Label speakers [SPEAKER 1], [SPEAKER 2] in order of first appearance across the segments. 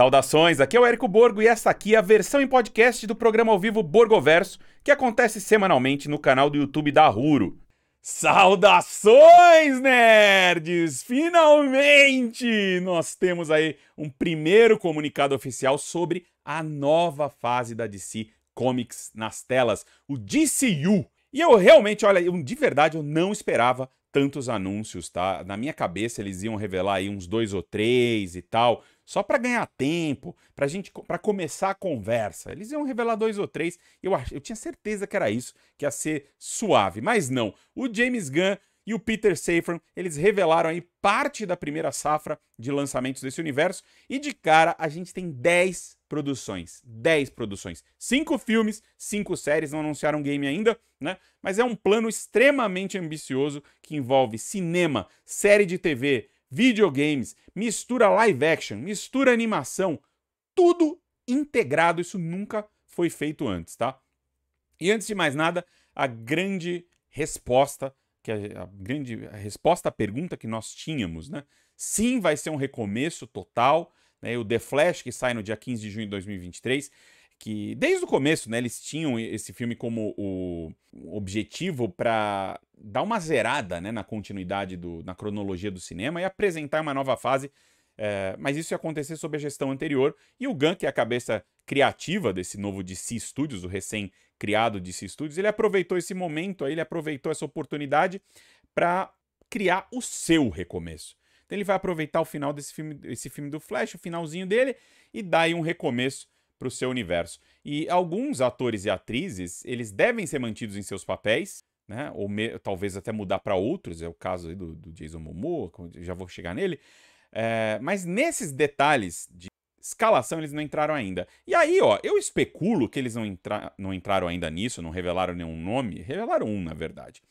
[SPEAKER 1] Saudações, aqui é o Érico Borgo e essa aqui é a versão em podcast do programa ao vivo Borgoverso, que acontece semanalmente no canal do YouTube da Ruro. Saudações, nerds! Finalmente nós temos aí um primeiro comunicado oficial sobre a nova fase da DC Comics nas telas, o DCU. E eu realmente, olha, eu, de verdade, eu não esperava tantos anúncios, tá? Na minha cabeça eles iam revelar aí uns dois ou três e tal, só para ganhar tempo, pra gente, para começar a conversa. Eles iam revelar dois ou três, eu, eu tinha certeza que era isso, que ia ser suave, mas não. O James Gunn e o Peter Safran, eles revelaram aí parte da primeira safra de lançamentos desse universo e de cara a gente tem 10 produções, 10 produções, 5 filmes, 5 séries, não anunciaram game ainda, né? Mas é um plano extremamente ambicioso que envolve cinema, série de TV, videogames, mistura live action, mistura animação, tudo integrado, isso nunca foi feito antes, tá? E antes de mais nada, a grande resposta que a, a grande a resposta à pergunta que nós tínhamos, né? Sim, vai ser um recomeço total. Né? O The Flash, que sai no dia 15 de junho de 2023, que desde o começo né, eles tinham esse filme como o objetivo para dar uma zerada né, na continuidade, do, na cronologia do cinema e apresentar uma nova fase. É, mas isso ia acontecer sob a gestão anterior. E o Gunn, que é a cabeça criativa desse novo DC Studios, o recém criado DC Studios, ele aproveitou esse momento, aí, ele aproveitou essa oportunidade para criar o seu recomeço. Então ele vai aproveitar o final desse filme, esse filme do Flash, o finalzinho dele, e dar aí um recomeço para o seu universo. E alguns atores e atrizes, eles devem ser mantidos em seus papéis, né? Ou talvez até mudar para outros, é o caso do, do, Jason Momoa, já vou chegar nele. É, mas nesses detalhes de escalação eles não entraram ainda. E aí, ó, eu especulo que eles não, entra não entraram ainda nisso, não revelaram nenhum nome. Revelaram um, na verdade.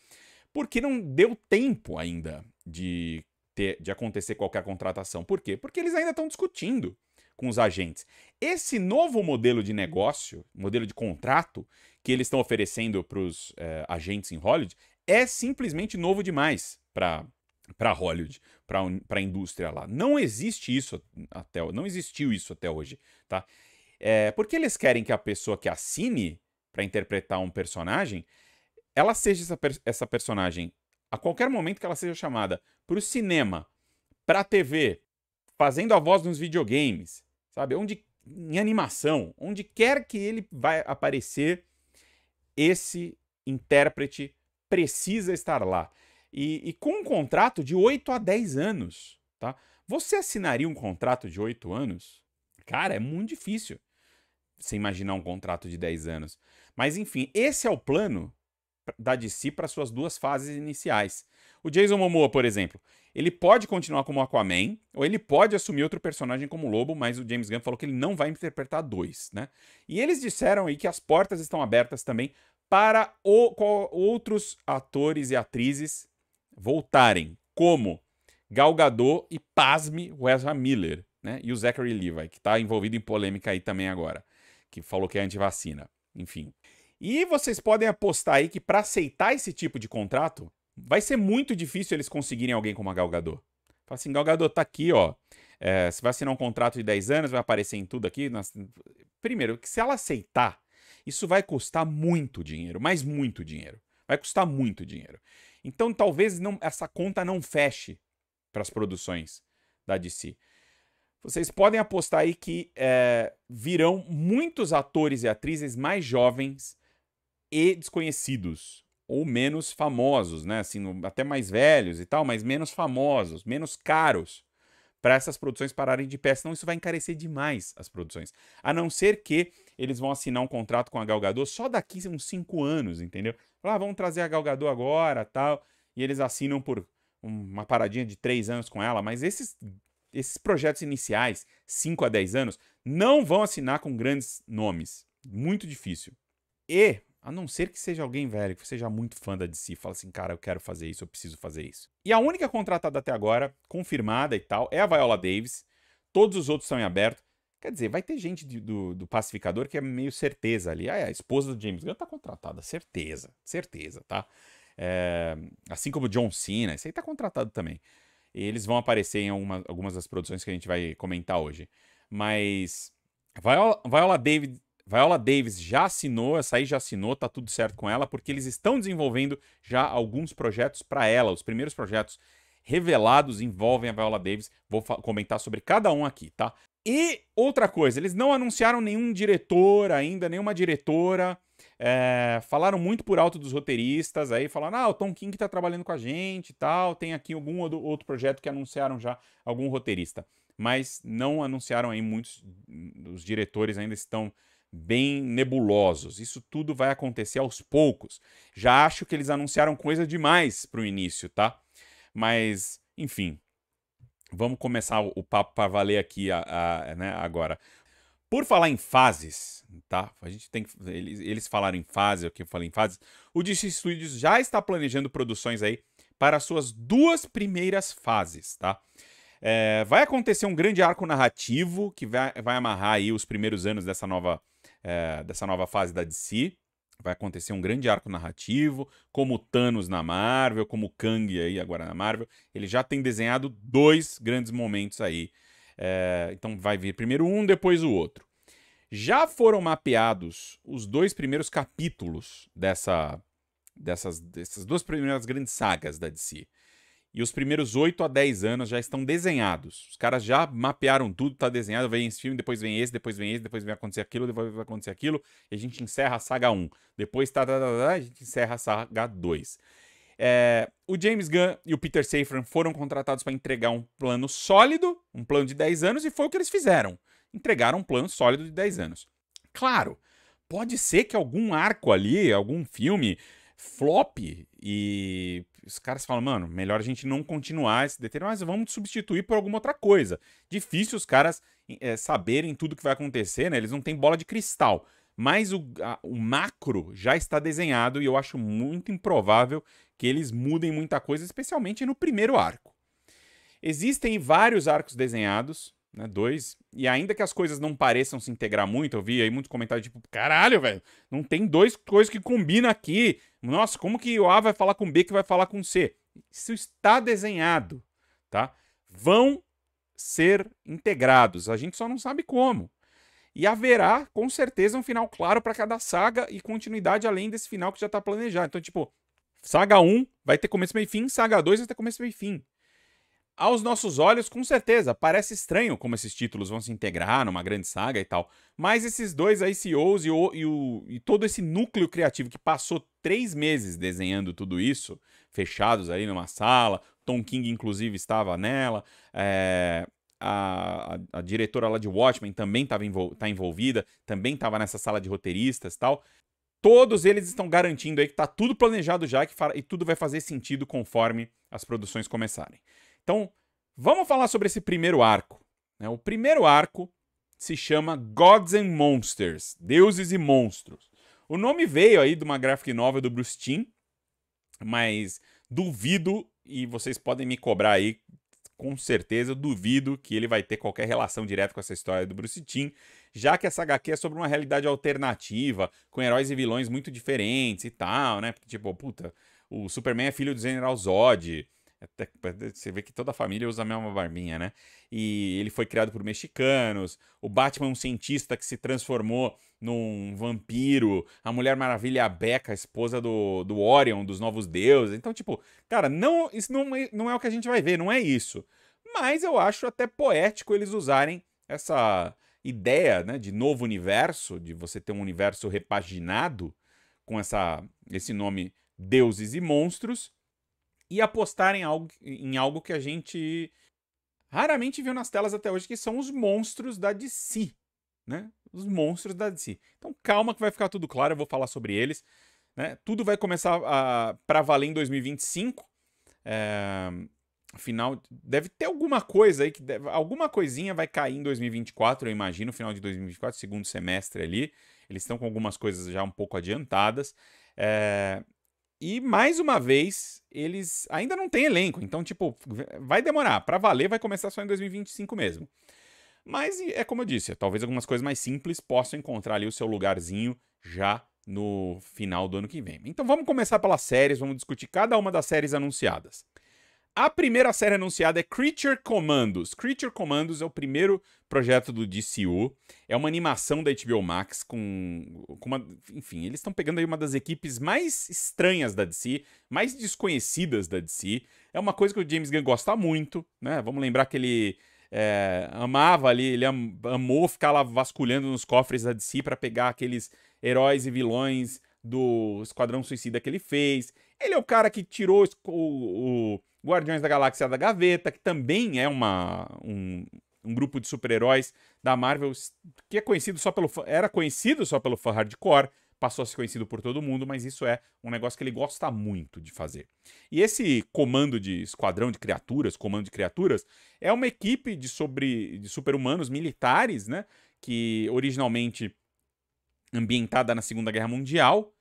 [SPEAKER 1] Porque não deu tempo ainda de, ter, de acontecer qualquer contratação. Por quê? Porque eles ainda estão discutindo com os agentes. Esse novo modelo de negócio, modelo de contrato que eles estão oferecendo para os é, agentes em Hollywood é simplesmente novo demais para para Hollywood, para a indústria lá. Não existe isso até não existiu isso até hoje, tá? É, porque eles querem que a pessoa que assine para interpretar um personagem, ela seja essa, essa personagem a qualquer momento que ela seja chamada para o cinema, para a TV, fazendo a voz nos videogames, sabe? Onde em animação, onde quer que ele vai aparecer, esse intérprete precisa estar lá. E, e, com um contrato de 8 a 10 anos, tá? Você assinaria um contrato de 8 anos? Cara, é muito difícil você imaginar um contrato de 10 anos. Mas enfim, esse é o plano da DC para suas duas fases iniciais. O Jason Momoa, por exemplo, ele pode continuar como Aquaman, ou ele pode assumir outro personagem como Lobo, mas o James Gunn falou que ele não vai interpretar dois, né? E eles disseram aí que as portas estão abertas também para o, outros atores e atrizes voltarem, como Gal Gadot e, pasme, Wesley Miller, né? E o Zachary Levi, que está envolvido em polêmica aí também agora, que falou que é anti-vacina. Enfim. E vocês podem apostar aí que para aceitar esse tipo de contrato, vai ser muito difícil eles conseguirem alguém como a Gal Gadot. Fala assim, Gal Gadot tá aqui, ó. É, você vai assinar um contrato de 10 anos, vai aparecer em tudo aqui. Nas... Primeiro, que se ela aceitar, isso vai custar muito dinheiro, mas muito dinheiro. Vai custar muito dinheiro. Então talvez não, essa conta não feche para as produções da DC. Vocês podem apostar aí que é, virão muitos atores e atrizes mais jovens e desconhecidos, ou menos famosos, né? Assim, até mais velhos e tal, mas menos famosos, menos caros para essas produções pararem de pé, senão isso vai encarecer demais as produções. A não ser que eles vão assinar um contrato com a Gal Gadot só daqui uns 5 anos, entendeu? Ah, vamos trazer a Gal Gadot agora, tal, e eles assinam por uma paradinha de 3 anos com ela, mas esses esses projetos iniciais, 5 a 10 anos, não vão assinar com grandes nomes. Muito difícil. E a não ser que seja alguém velho, que seja muito fã da DC, fala assim, cara, eu quero fazer isso, eu preciso fazer isso. E a única contratada até agora, confirmada e tal, é a Viola Davis. Todos os outros estão em aberto. Quer dizer, vai ter gente de, do, do pacificador que é meio certeza ali. Ah, é, a esposa do James Gunn tá contratada, certeza, certeza, tá? É, assim como o John Cena, esse aí tá contratado também. E eles vão aparecer em alguma, algumas das produções que a gente vai comentar hoje. Mas Viola, Viola, David, Viola Davis já assinou, essa aí já assinou, tá tudo certo com ela, porque eles estão desenvolvendo já alguns projetos para ela. Os primeiros projetos revelados envolvem a Viola Davis. Vou comentar sobre cada um aqui, tá? E outra coisa, eles não anunciaram nenhum diretor ainda, nenhuma diretora. É, falaram muito por alto dos roteiristas, aí falaram, ah, o Tom King tá trabalhando com a gente e tal, tem aqui algum outro projeto que anunciaram já algum roteirista. Mas não anunciaram aí muitos, os diretores ainda estão bem nebulosos. Isso tudo vai acontecer aos poucos. Já acho que eles anunciaram coisa demais pro início, tá? Mas, enfim, vamos começar o papo para valer aqui a, a, né, agora. Por falar em fases, tá? A gente tem eles, eles falaram em fase, o que eu falei em fases. O DC Studios já está planejando produções aí para suas duas primeiras fases, tá? É, vai acontecer um grande arco narrativo que vai, vai amarrar aí os primeiros anos dessa nova, é, dessa nova fase da DC. Vai acontecer um grande arco narrativo, como Thanos na Marvel, como Kang aí agora na Marvel. Ele já tem desenhado dois grandes momentos aí é, então vai vir primeiro um, depois o outro. Já foram mapeados os dois primeiros capítulos dessa, dessas, dessas duas primeiras grandes sagas da DC. E os primeiros 8 a 10 anos já estão desenhados. Os caras já mapearam tudo, tá desenhado, vem esse filme, depois vem esse, depois vem esse, depois vai acontecer aquilo, depois vai acontecer aquilo, e a gente encerra a saga 1. Depois tá, tá, tá, tá a gente encerra a saga 2. É, o James Gunn e o Peter Safran foram contratados para entregar um plano sólido, um plano de 10 anos, e foi o que eles fizeram. Entregaram um plano sólido de 10 anos. Claro, pode ser que algum arco ali, algum filme, flop e os caras falam, mano, melhor a gente não continuar esse determinado, mas vamos substituir por alguma outra coisa. Difícil os caras é, saberem tudo que vai acontecer, né? Eles não têm bola de cristal mas o, a, o macro já está desenhado e eu acho muito improvável que eles mudem muita coisa, especialmente no primeiro arco. Existem vários arcos desenhados, né, dois, e ainda que as coisas não pareçam se integrar muito, eu vi aí muitos comentários tipo, caralho, velho, não tem dois coisas que combinam aqui. Nossa, como que o A vai falar com B que vai falar com C? Isso está desenhado, tá? Vão ser integrados, a gente só não sabe como. E haverá, com certeza, um final claro para cada saga e continuidade além desse final que já está planejado. Então, tipo, saga 1 vai ter começo, meio e fim, saga 2 vai ter começo, meio e fim. Aos nossos olhos, com certeza, parece estranho como esses títulos vão se integrar numa grande saga e tal. Mas esses dois ICOs e, o, e, o, e todo esse núcleo criativo que passou três meses desenhando tudo isso, fechados aí numa sala, Tom King, inclusive, estava nela. É, a, a, a, diretora lá de Watchmen também estava envol tá envolvida, também estava nessa sala de roteiristas tal. Todos eles estão garantindo aí que está tudo planejado já que e tudo vai fazer sentido conforme as produções começarem. Então, vamos falar sobre esse primeiro arco. Né? O primeiro arco se chama Gods and Monsters, Deuses e Monstros. O nome veio aí de uma graphic novel do Bruce Timm, mas duvido, e vocês podem me cobrar aí com certeza, duvido que ele vai ter qualquer relação direta com essa história do Bruce Timm, já que essa HQ é sobre uma realidade alternativa, com heróis e vilões muito diferentes e tal, né? Tipo, puta, o Superman é filho do General Zod, até, você vê que toda a família usa a mesma barbinha, né? E ele foi criado por mexicanos. O Batman é um cientista que se transformou num vampiro. A Mulher Maravilha é a Becca, a esposa do, do Orion, dos Novos Deuses. Então, tipo, cara, não, isso não é, não é o que a gente vai ver, não é isso. Mas eu acho até poético eles usarem essa ideia né, de novo universo, de você ter um universo repaginado com essa, esse nome Deuses e Monstros e apostar em algo, em algo que a gente raramente viu nas telas até hoje, que são os monstros da DC, né? Os monstros da DC. Então calma que vai ficar tudo claro, eu vou falar sobre eles. Né? Tudo vai começar para valer em 2025. É, final deve ter alguma coisa aí que deve, alguma coisinha vai cair em 2024, eu imagino, final de 2024, segundo semestre ali. Eles estão com algumas coisas já um pouco adiantadas. É, e mais uma vez, eles ainda não têm elenco, então, tipo, vai demorar. Para valer, vai começar só em 2025 mesmo. Mas é como eu disse, talvez algumas coisas mais simples possam encontrar ali o seu lugarzinho já no final do ano que vem. Então vamos começar pelas séries, vamos discutir cada uma das séries anunciadas. A primeira série anunciada é Creature Commandos. Creature Commandos é o primeiro projeto do DCU. É uma animação da HBO Max com, com uma. Enfim, eles estão pegando aí uma das equipes mais estranhas da DC, mais desconhecidas da DC. É uma coisa que o James Gunn gosta muito, né? Vamos lembrar que ele é, amava ali, ele am, amou ficar lá vasculhando nos cofres da DC para pegar aqueles heróis e vilões do Esquadrão Suicida que ele fez. Ele é o cara que tirou o, o Guardiões da Galáxia da Gaveta, que também é uma, um, um grupo de super-heróis da Marvel que é conhecido só pelo era conhecido só pelo fã hardcore, passou a ser conhecido por todo mundo, mas isso é um negócio que ele gosta muito de fazer. E esse comando de esquadrão de criaturas, comando de criaturas, é uma equipe de sobre de super-humanos militares, né, que originalmente ambientada na Segunda Guerra Mundial,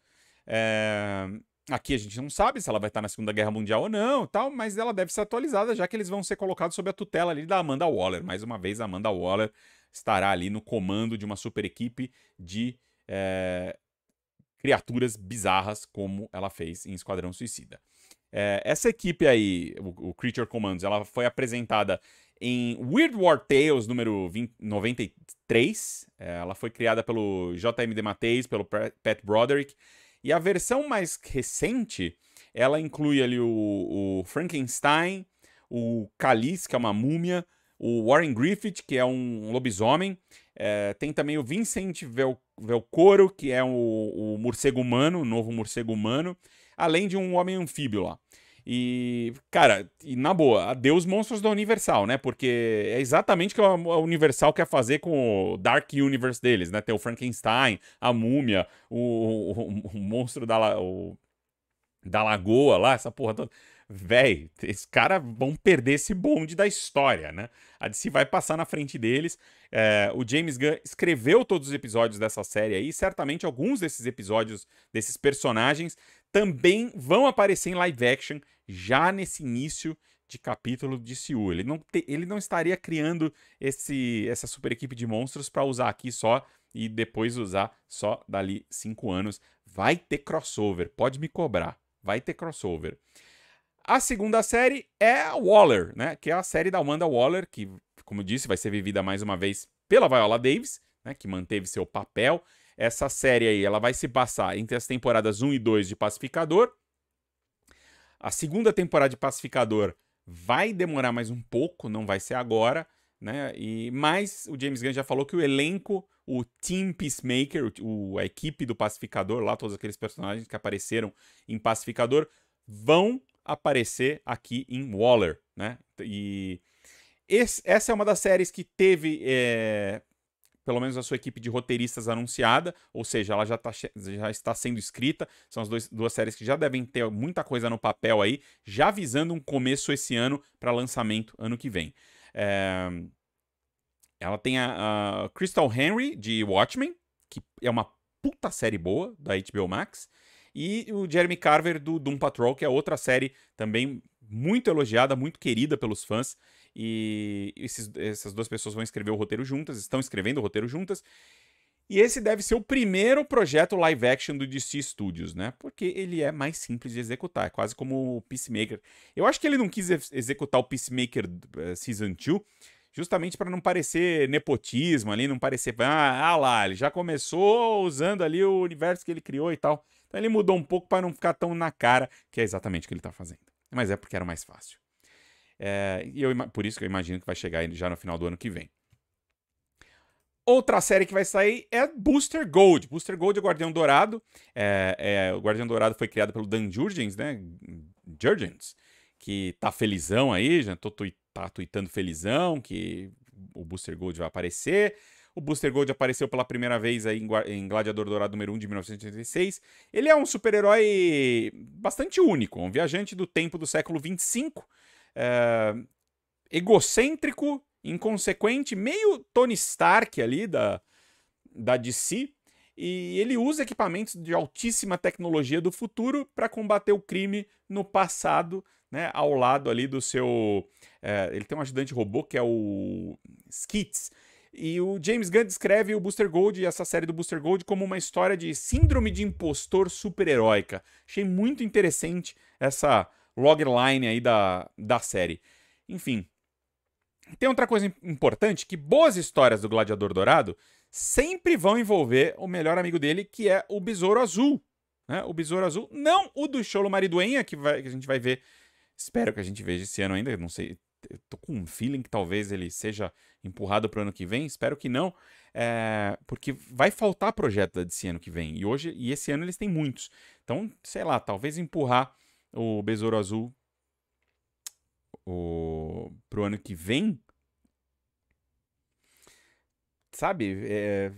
[SPEAKER 1] é, Aqui a gente não sabe se ela vai estar na Segunda Guerra Mundial ou não, tal, mas ela deve ser atualizada, já que eles vão ser colocados sob a tutela ali da Amanda Waller. Mais uma vez, a Amanda Waller estará ali no comando de uma super equipe de é, criaturas bizarras, como ela fez em Esquadrão Suicida. É, essa equipe aí, o, o, Creature Commands, ela foi apresentada em Weird War Tales número 20, 93. É, ela foi criada pelo J.M. Mateis, pelo Pat Broderick. E a versão mais recente, ela inclui ali o, o Frankenstein, o Calice, que é uma múmia, o Warren Griffith, que é um lobisomem, é, tem também o Vincent Vel Velcoro, que é o, o morcego humano, o novo morcego humano, além de um homem anfíbio lá. E, cara, e na boa, adeus monstros da Universal, né? Porque é exatamente o que a Universal quer fazer com o Dark Universe deles, né? Tem o Frankenstein, a múmia, o, o, o monstro da, o, da lagoa lá, essa porra toda. Véi, esses caras vão perder esse bonde da história, né? A DC vai passar na frente deles. É, o James Gunn escreveu todos os episódios dessa série aí. Certamente alguns desses episódios, desses personagens, também vão aparecer em live action já nesse início de capítulo de Siu. Ele não, te, ele não estaria criando esse, essa super equipe de monstros para usar aqui só e depois usar só dali cinco anos. Vai ter crossover, pode me cobrar. Vai ter crossover. A segunda série é a Waller, né? Que é a série da Amanda Waller, que, como disse, vai ser vivida mais uma vez pela Viola Davis, né? Que manteve seu papel. Essa série aí, ela vai se passar entre as temporadas 1 e 2 de Pacificador a segunda temporada de Pacificador vai demorar mais um pouco, não vai ser agora, né? E mais o James Gunn já falou que o elenco, o Team Peacemaker, o, a equipe do Pacificador, lá todos aqueles personagens que apareceram em Pacificador vão aparecer aqui em Waller, né? E esse, essa é uma das séries que teve é, pelo menos a sua equipe de roteiristas anunciada, ou seja, ela já, tá, já está sendo escrita. São as dois, duas séries que já devem ter muita coisa no papel aí, já visando um começo esse ano para lançamento ano que vem. É... Ela tem a, a, Crystal Henry de Watchmen, que é uma puta série boa da HBO Max, e o Jeremy Carver do Doom Patrol, que é outra série também muito elogiada, muito querida pelos fãs. E esses, essas duas pessoas vão escrever o roteiro juntas, estão escrevendo o roteiro juntas. E esse deve ser o primeiro projeto live action do DC Studios, né? Porque ele é mais simples de executar, é quase como o Peacemaker. Eu acho que ele não quis executar o Peacemaker uh, Season 2 justamente para não parecer nepotismo ali, não parecer, ah, ah, lá, ele já começou usando ali o universo que ele criou e tal. Então ele mudou um pouco para não ficar tão na cara, que é exatamente o que ele está fazendo. Mas é porque era mais fácil. É, e eu, por isso que eu imagino que vai chegar já no final do ano que vem. Outra série que vai sair é Booster Gold. Booster Gold é o Guardião Dourado. É, é, o Guardião Dourado foi criado pelo Dan Jurgens, né? Jurgens, que tá felizão aí, já tô tui, tá tweetando felizão que o Booster Gold vai aparecer. O Booster Gold apareceu pela primeira vez aí em Gladiador Dourado número 1 de 1986. Ele é um super-herói bastante único, um viajante do tempo do século 25 é, egocêntrico, inconsequente, meio Tony Stark ali da, da DC. E ele usa equipamentos de altíssima tecnologia do futuro para combater o crime no passado, né, ao lado ali do seu. É, ele tem um ajudante robô que é o Skits. E o James Gunn descreve o Booster Gold e essa série do Booster Gold como uma história de síndrome de impostor super-heróica. Achei muito interessante essa logline aí da, da série. Enfim. Tem outra coisa importante, que boas histórias do Gladiador Dourado sempre vão envolver o melhor amigo dele, que é o Besouro Azul. Né? O Besouro Azul, não o do Cholo Mariduenha, que, vai, que a gente vai ver, espero que a gente veja esse ano ainda, não sei, tô com um feeling que talvez ele seja empurrado para o ano que vem, espero que não, é, porque vai faltar projeto desse ano que vem, e hoje, e esse ano eles têm muitos. Então, sei lá, talvez empurrar o Besouro Azul o, pro ano que vem, sabe, é,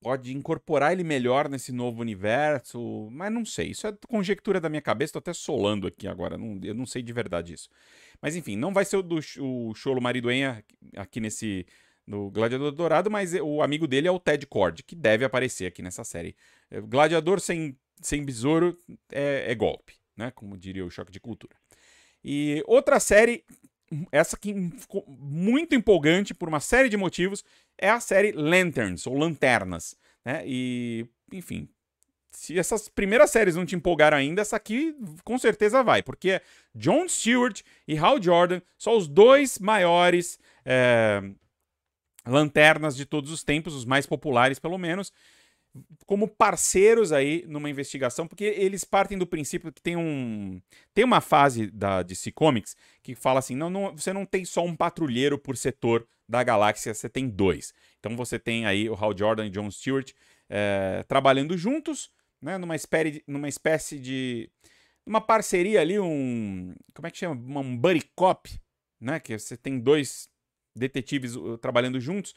[SPEAKER 1] pode incorporar ele melhor nesse novo universo, mas não sei. Isso é conjectura da minha cabeça, tô até solando aqui agora, não, eu não sei de verdade isso. Mas enfim, não vai ser o do o Cholo Mariduenha aqui nesse no Gladiador Dourado, mas o amigo dele é o Ted Cord, que deve aparecer aqui nessa série. Gladiador sem, sem besouro é, é golpe, né? Como diria o Choque de Cultura. E outra série essa aqui ficou muito empolgante por uma série de motivos, é a série Lanterns, ou Lanternas, né? E, enfim, se essas primeiras séries não te empolgaram ainda, essa aqui com certeza vai, porque John Stewart e Hal Jordan são os dois maiores é, lanternas de todos os tempos, os mais populares pelo menos, como parceiros aí numa investigação, porque eles partem do princípio que tem um tem uma fase da DC Comics que fala assim, não, não você não tem só um patrulheiro por setor da galáxia, você tem dois. Então você tem aí o Hal Jordan e John Stewart é, trabalhando juntos, né, numa espécie, numa espécie de uma parceria ali, um como é que chama, um buddy cop, né, que você tem dois detetives uh, trabalhando juntos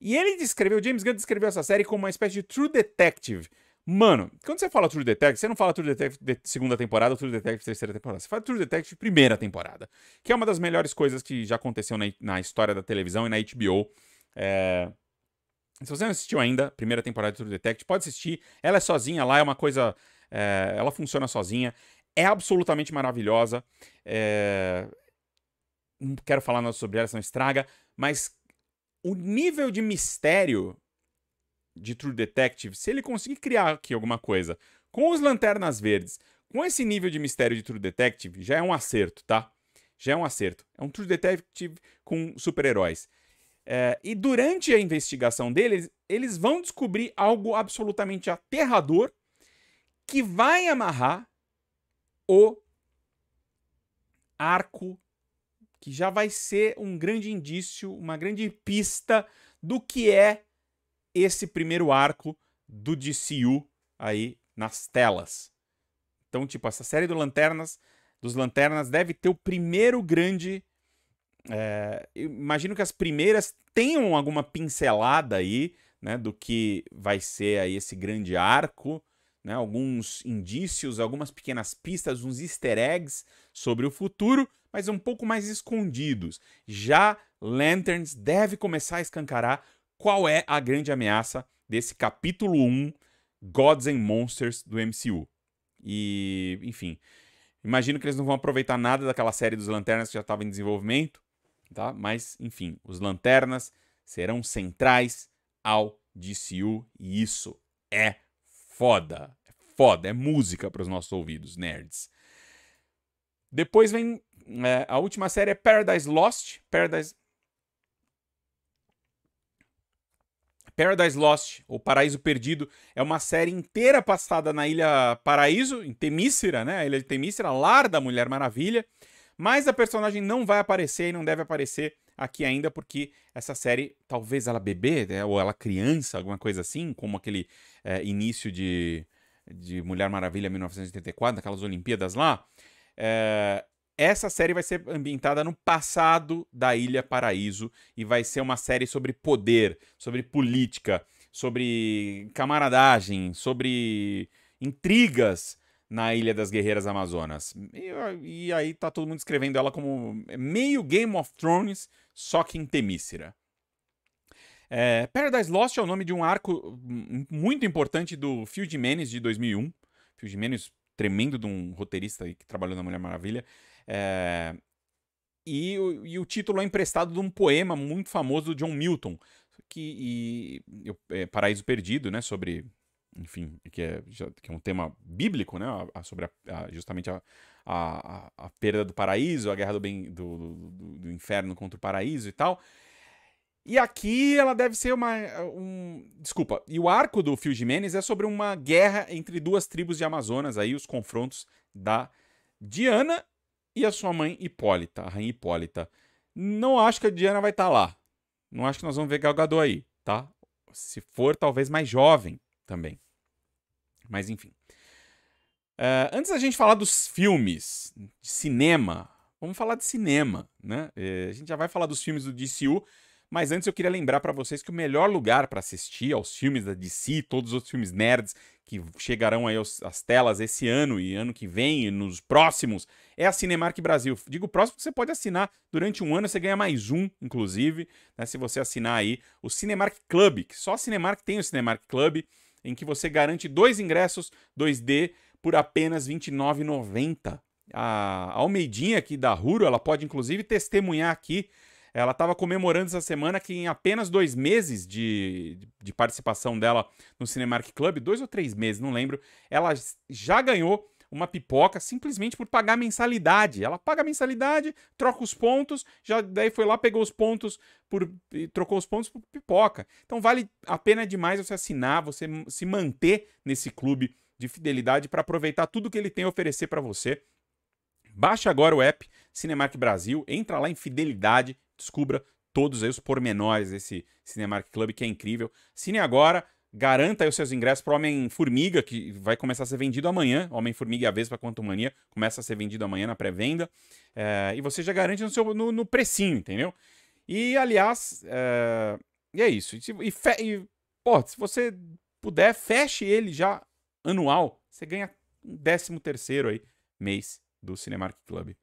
[SPEAKER 1] e ele descreveu, James Gunn descreveu essa série como uma espécie de True Detective. Mano, quando você fala True Detective, você não fala True Detective de segunda temporada ou True Detective terceira temporada. Você fala True Detective primeira temporada. Que é uma das melhores coisas que já aconteceu na, na história da televisão e na HBO. É... Se você não assistiu ainda, primeira temporada de True Detective, pode assistir. Ela é sozinha lá, é uma coisa. É... Ela funciona sozinha. É absolutamente maravilhosa. É... Não quero falar sobre ela, senão estraga. Mas o nível de mistério de True Detective, se ele conseguir criar aqui alguma coisa com os Lanternas Verdes, com esse nível de mistério de True Detective, já é um acerto, tá? Já é um acerto. É um True Detective com super-heróis. É, e durante a investigação deles, eles vão descobrir algo absolutamente aterrador que vai amarrar o arco que já vai ser um grande indício, uma grande pista do que é esse primeiro arco do DCU aí nas telas. Então, tipo, essa série do Lanternas, dos Lanternas deve ter o primeiro grande. É, imagino que as primeiras tenham alguma pincelada aí, né, do que vai ser aí esse grande arco, né, alguns indícios, algumas pequenas pistas, uns easter eggs sobre o futuro, mas um pouco mais escondidos. Já Lanterns deve começar a escancarar qual é a grande ameaça desse capítulo 1 Gods and Monsters do MCU. E, enfim, imagino que eles não vão aproveitar nada daquela série dos Lanternas que já estava em desenvolvimento, tá? Mas, enfim, os Lanternas serão centrais ao DCU e isso é foda. É foda, é música para os nossos ouvidos, nerds. Depois vem é, a última série é Paradise Lost. Paradise. Paradise Lost, ou Paraíso Perdido, é uma série inteira passada na Ilha Paraíso, em Temícera, né? A Ilha de Temícera, lar da Mulher Maravilha. Mas a personagem não vai aparecer e não deve aparecer aqui ainda, porque essa série, talvez ela bebê, né? ou ela criança, alguma coisa assim, como aquele é, início de, de Mulher Maravilha 1984, aquelas Olimpíadas lá. É, essa série vai ser ambientada no passado da Ilha Paraíso e vai ser uma série sobre poder, sobre política, sobre camaradagem, sobre intrigas na Ilha das Guerreiras Amazonas. E, e aí tá todo mundo escrevendo ela como meio Game of Thrones, só que em Temícera. É, Paradise Lost é o nome de um arco muito importante do Phil Jimenez de 2001. Phil Jimenez, tremendo de um roteirista que trabalhou na Mulher Maravilha. É... E, e, o título é emprestado de um poema muito famoso do John Milton, que e, é, Paraíso Perdido, né, sobre enfim, que é, que é um tema bíblico, né? sobre a, a, justamente a, a, a, perda do paraíso, a guerra do, bem, do, do, do, inferno contra o paraíso e tal. E aqui ela deve ser uma. Um, desculpa. E o arco do Phil Jimenez é sobre uma guerra entre duas tribos de Amazonas, aí os confrontos da Diana e a sua mãe Hipólita, a rainha Hipólita. Não acho que a Diana vai estar tá lá. Não acho que nós vamos ver Gal Gadot aí, tá? Se for, talvez mais jovem também. Mas enfim. Uh, antes da gente falar dos filmes, de cinema, vamos falar de cinema, né? Uh, a gente já vai falar dos filmes do DCU, mas antes eu queria lembrar para vocês que o melhor lugar para assistir aos filmes da DC, todos os outros filmes nerds que chegarão aí às telas esse ano e ano que vem e nos próximos, é a Cinemark Brasil. Digo próximo porque você pode assinar durante um ano, você ganha mais um, inclusive, né, se você assinar aí o Cinemark Club, que só a Cinemark tem o Cinemark Club, em que você garante dois ingressos 2D por apenas R$ 29,90. A Almeidinha aqui da Ruro, ela pode inclusive testemunhar aqui. Ela estava comemorando essa semana que em apenas dois meses de, de participação dela no Cinemark Club, dois ou três meses, não lembro, ela já ganhou uma pipoca simplesmente por pagar mensalidade. Ela paga mensalidade, troca os pontos, já daí foi lá, pegou os pontos por trocou os pontos por pipoca. Então vale a pena demais você assinar, você se manter nesse clube de fidelidade para aproveitar tudo que ele tem a oferecer para você. Baixe agora o app Cinemark Brasil, entra lá em Fidelidade, descubra todos os pormenores desse Cinemark Club que é incrível. Cine agora, garanta os seus ingressos para Homem-Formiga, que vai começar a ser vendido amanhã. Homem-Formiga e a Vespa Quantum Mania começa a ser vendido amanhã na pré-venda. É, e você já garante no, seu, no, no precinho, entendeu? E, aliás, é, e é isso. E, e, e, pô, se você puder, feche ele já anual, você ganha um décimo terceiro aí, mês do Cinemark Club.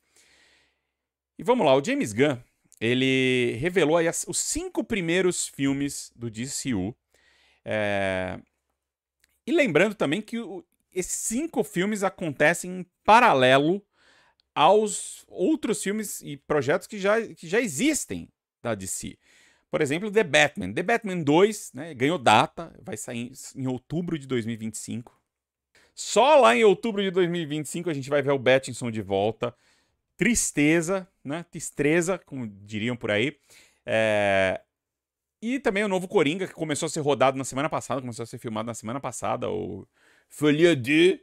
[SPEAKER 1] E vamos lá, o James Gunn, ele revelou aí as, os cinco primeiros filmes do DCU. É... E lembrando também que o, esses cinco filmes acontecem em paralelo aos outros filmes e projetos que já, que já existem da DC. Por exemplo, The Batman. The Batman 2 né, ganhou data, vai sair em, outubro de 2025. Só lá em outubro de 2025 a gente vai ver o Bettinson de volta. Tristeza, né? Tristeza, como diriam por aí. É... E também o novo Coringa, que começou a ser rodado na semana passada, começou a ser filmado na semana passada, o Folie de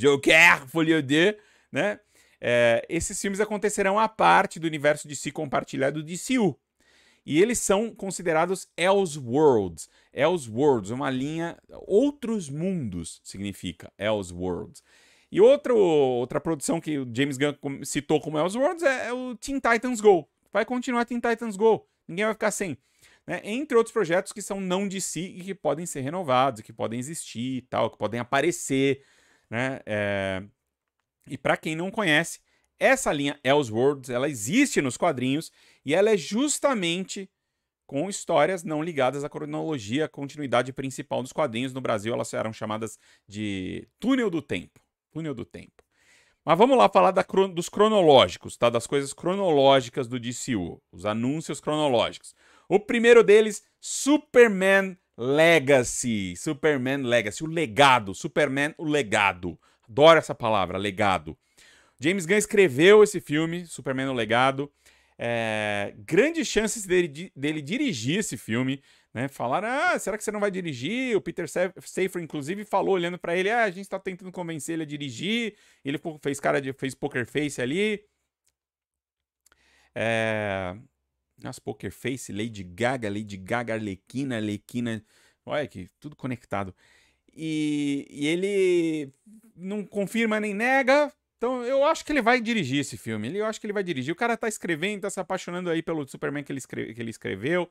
[SPEAKER 1] Joker, Folie de, né? É... Esses filmes acontecerão à parte do universo de si compartilhado de DCU. E eles são considerados Elseworlds. Elseworlds, uma linha. Outros mundos significa Elseworlds. E outro, outra produção que o James Gunn citou como Elseworlds é, é o Teen Titans Go. Vai continuar Teen Titans Go. Ninguém vai ficar sem. Né? Entre outros projetos que são não de si e que podem ser renovados, que podem existir e tal, que podem aparecer. Né? É... E para quem não conhece, essa linha Elseworlds, ela existe nos quadrinhos e ela é justamente com histórias não ligadas à cronologia, à continuidade principal dos quadrinhos. No Brasil, elas eram chamadas de Túnel do Tempo. Túnel do Tempo. Mas vamos lá falar da, dos cronológicos, tá? Das coisas cronológicas do DCU, os anúncios cronológicos. O primeiro deles, Superman Legacy. Superman Legacy, o legado. Superman, o legado. Adoro essa palavra, legado. James Gunn escreveu esse filme, Superman no Legado. É, grandes chances dele, dele dirigir esse filme. Né? Falaram, ah, será que você não vai dirigir? O Peter Safer, inclusive, falou olhando para ele, ah, a gente tá tentando convencer ele a dirigir. Ele fez cara de. fez poker face ali. É... Nossa, poker face, Lady Gaga, Lady Gaga, Arlequina, Arlequina. Olha que tudo conectado. E, e ele não confirma nem nega, então, eu acho que ele vai dirigir esse filme. Eu acho que ele vai dirigir. O cara tá escrevendo, tá se apaixonando aí pelo Superman que ele, escreve, que ele escreveu.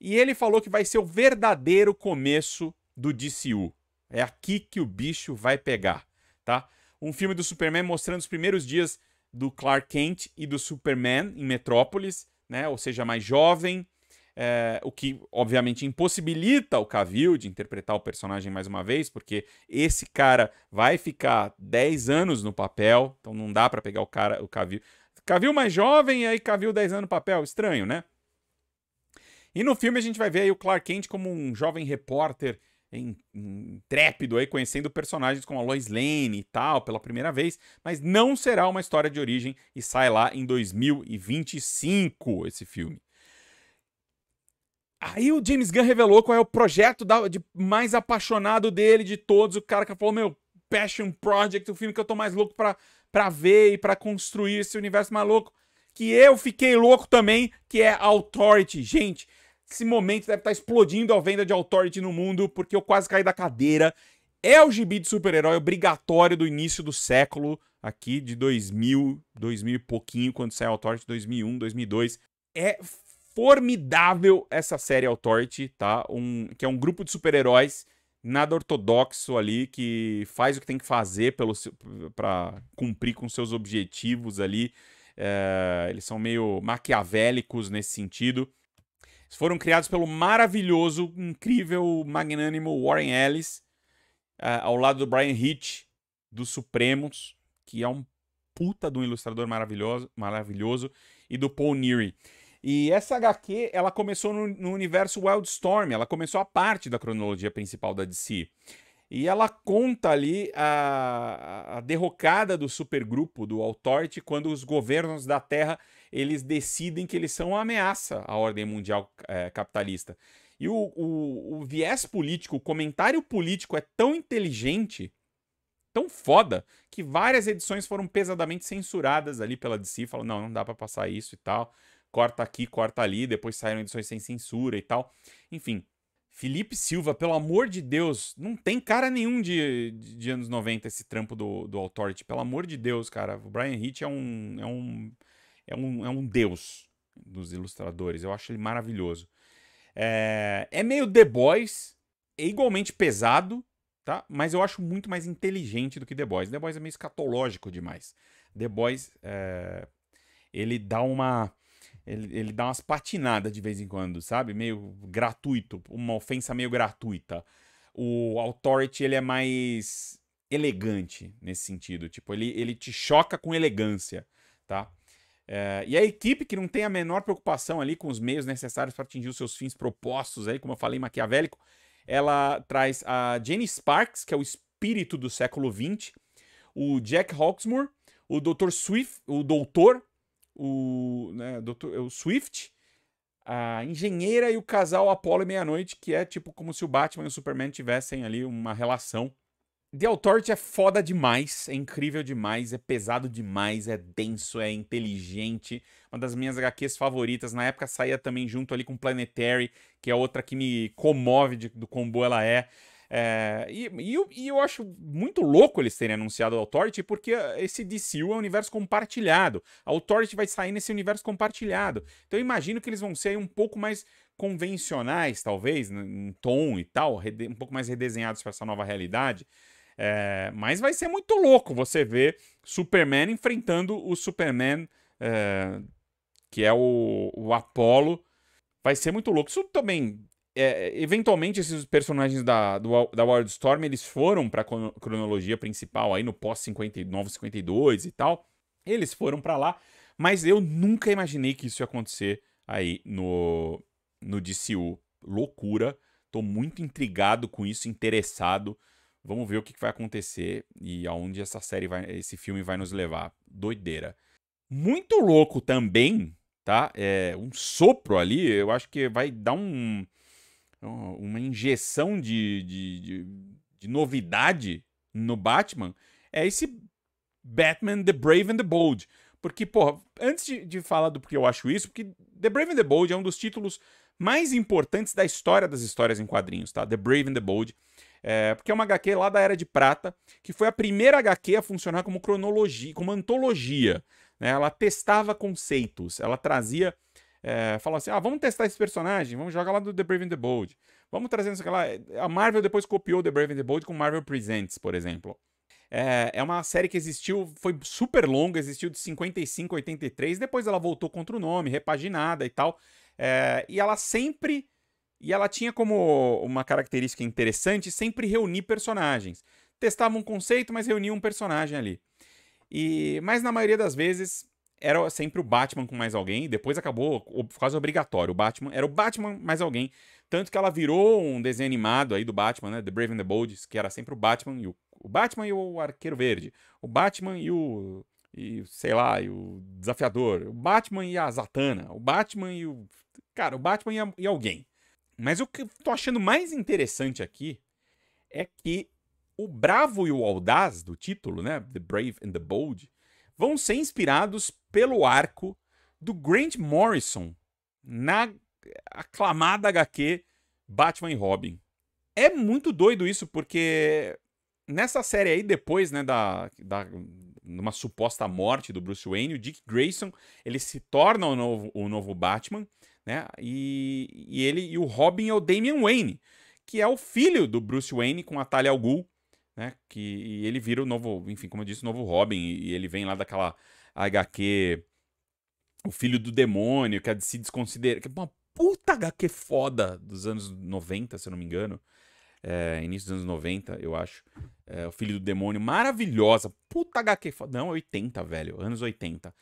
[SPEAKER 1] E ele falou que vai ser o verdadeiro começo do DCU. É aqui que o bicho vai pegar, tá? Um filme do Superman mostrando os primeiros dias do Clark Kent e do Superman em Metrópolis, né? Ou seja, mais jovem, é, o que obviamente impossibilita o Cavill de interpretar o personagem mais uma vez, porque esse cara vai ficar 10 anos no papel, então não dá para pegar o cara, o Cavill. Cavill mais jovem e aí Cavill 10 anos no papel, estranho, né? E no filme a gente vai ver aí o Clark Kent como um jovem repórter intrépido aí, conhecendo personagens como a Lois Lane e tal, pela primeira vez, mas não será uma história de origem e sai lá em 2025 esse filme. Aí o James Gunn revelou qual é o projeto da, de mais apaixonado dele de todos, o cara que falou, meu, Passion Project, o filme que eu tô mais louco pra, pra ver e pra construir esse universo mais louco, que eu fiquei louco também, que é Authority. Gente, esse momento deve estar explodindo a venda de Authority no mundo, porque eu quase caí da cadeira. É o gibi de super-herói obrigatório do início do século, aqui de 2000, 2000 e pouquinho, quando saiu Authority, 2001, 2002. É formidável essa série Authority, tá? Um, que é um grupo de super-heróis nada ortodoxo ali, que faz o que tem que fazer para cumprir com seus objetivos ali. É, eles são meio maquiavélicos nesse sentido foram criados pelo maravilhoso, incrível, magnânimo Warren Ellis, uh, ao lado do Brian Hitch, dos Supremos, que é um puta de um ilustrador maravilhoso, maravilhoso, e do Paul Neary. E essa HQ, ela começou no, no universo Wildstorm, ela começou a parte da cronologia principal da DC. E ela conta ali a, a derrocada do supergrupo, do Authority, quando os governos da Terra eles decidem que eles são uma ameaça à ordem mundial é, capitalista. E o, o, o viés político, o comentário político é tão inteligente, tão foda, que várias edições foram pesadamente censuradas ali pela DC, falando, não, não dá para passar isso e tal, corta aqui, corta ali, depois saíram edições sem censura e tal. Enfim, Felipe Silva, pelo amor de Deus, não tem cara nenhum de, de, de anos 90 esse trampo do, do Authority. Pelo amor de Deus, cara. O Brian Hitch é um, é um, é um, é um deus dos ilustradores. Eu acho ele maravilhoso. É, é meio The Boys, é igualmente pesado, tá? Mas eu acho muito mais inteligente do que The Boys. The Boys é meio escatológico demais. The Boys, é, ele dá uma ele, ele dá umas patinadas de vez em quando, sabe? Meio gratuito, uma ofensa meio gratuita. O Authority, ele é mais elegante nesse sentido. Tipo, ele, ele te choca com elegância, tá? É, e a equipe que não tem a menor preocupação ali com os meios necessários para atingir os seus fins propostos aí, como eu falei, maquiavélico, ela traz a Jenny Sparks, que é o espírito do século XX, o Jack Hawksmoor, o Dr. Swift, o doutor o, né, doutor, o Swift, a engenheira e o casal Apollo e Meia-Noite, que é tipo como se o Batman e o Superman tivessem ali uma relação. The Authority é foda demais, é incrível demais, é pesado demais, é denso, é inteligente. Uma das minhas HQs favoritas. Na época saía também junto ali com Planetary, que é outra que me comove de, do boa ela é. É, e, e, eu, e, eu acho muito louco eles terem anunciado a Authority, porque esse DCU é um universo compartilhado. A Authority vai sair nesse universo compartilhado. Então eu imagino que eles vão ser um pouco mais convencionais, talvez, em tom e tal, um pouco mais redesenhados para essa nova realidade. É, mas vai ser muito louco você ver Superman enfrentando o Superman, é, que é o, o Apollo. Vai ser muito louco. Isso também é, eventualmente esses personagens da, do, da Wildstorm eles foram para a cronologia principal aí no pós 59 52 e tal. Eles foram para lá, mas eu nunca imaginei que isso ia acontecer aí no no DCU. Loucura. Tô muito intrigado com isso, interessado. Vamos ver o que vai acontecer e aonde essa série vai, esse filme vai nos levar. Doideira. Muito louco também, tá? É um sopro ali, eu acho que vai dar um uma injeção de, de, de, de novidade no Batman é esse Batman The Brave and the Bold. Porque, porra, antes de, de, falar do porque eu acho isso, porque The Brave and the Bold é um dos títulos mais importantes da história das histórias em quadrinhos, tá? The Brave and the Bold. É, porque é uma HQ lá da Era de Prata, que foi a primeira HQ a funcionar como cronologia, como antologia. Né? Ela testava conceitos, ela trazia é, falam assim: ah, vamos testar esse personagem, vamos jogar lá do The Brave and the Bold. Vamos trazendo isso lá. A Marvel depois copiou The Brave and the Bold com Marvel Presents, por exemplo. É, é uma série que existiu, foi super longa, existiu de 55 a 83, depois ela voltou contra o nome, repaginada e tal. É, e ela sempre. E ela tinha como uma característica interessante sempre reunir personagens. Testava um conceito, mas reunia um personagem ali. E, mas na maioria das vezes era sempre o Batman com mais alguém, depois acabou quase obrigatório. O Batman era o Batman mais alguém Tanto que ela virou um desenho animado aí do Batman, né? The Brave and the Bold, que era sempre o Batman e o, o Batman e o Arqueiro Verde. O Batman e o. E, sei lá, e o Desafiador. O Batman e a Zatanna. O Batman e o. Cara, o Batman e, a, e alguém. Mas o que eu tô achando mais interessante aqui é que o Bravo e o Audaz do título, né? The Brave and the Bold, vão ser inspirados pelo arco do Grant Morrison na aclamada HQ Batman e Robin. É muito doido isso, porque nessa série aí, depois, né, da, da uma suposta morte do Bruce Wayne, o Dick Grayson, ele se torna o novo, o novo Batman, né, e, e ele e o Robin é o Damian Wayne, que é o filho do Bruce Wayne com a Talia al Ghul, né, que ele vira o novo, enfim, como eu disse, o novo Robin, e, ele vem lá daquela HQ o filho do demônio, que é de se desconsiderar. Que é uma puta HQ foda dos anos 90, se eu não me engano. É, início dos anos 90, eu acho. É, o Filho do Demônio, maravilhosa. Puta HQ foda. Não, 80, velho. Anos 80.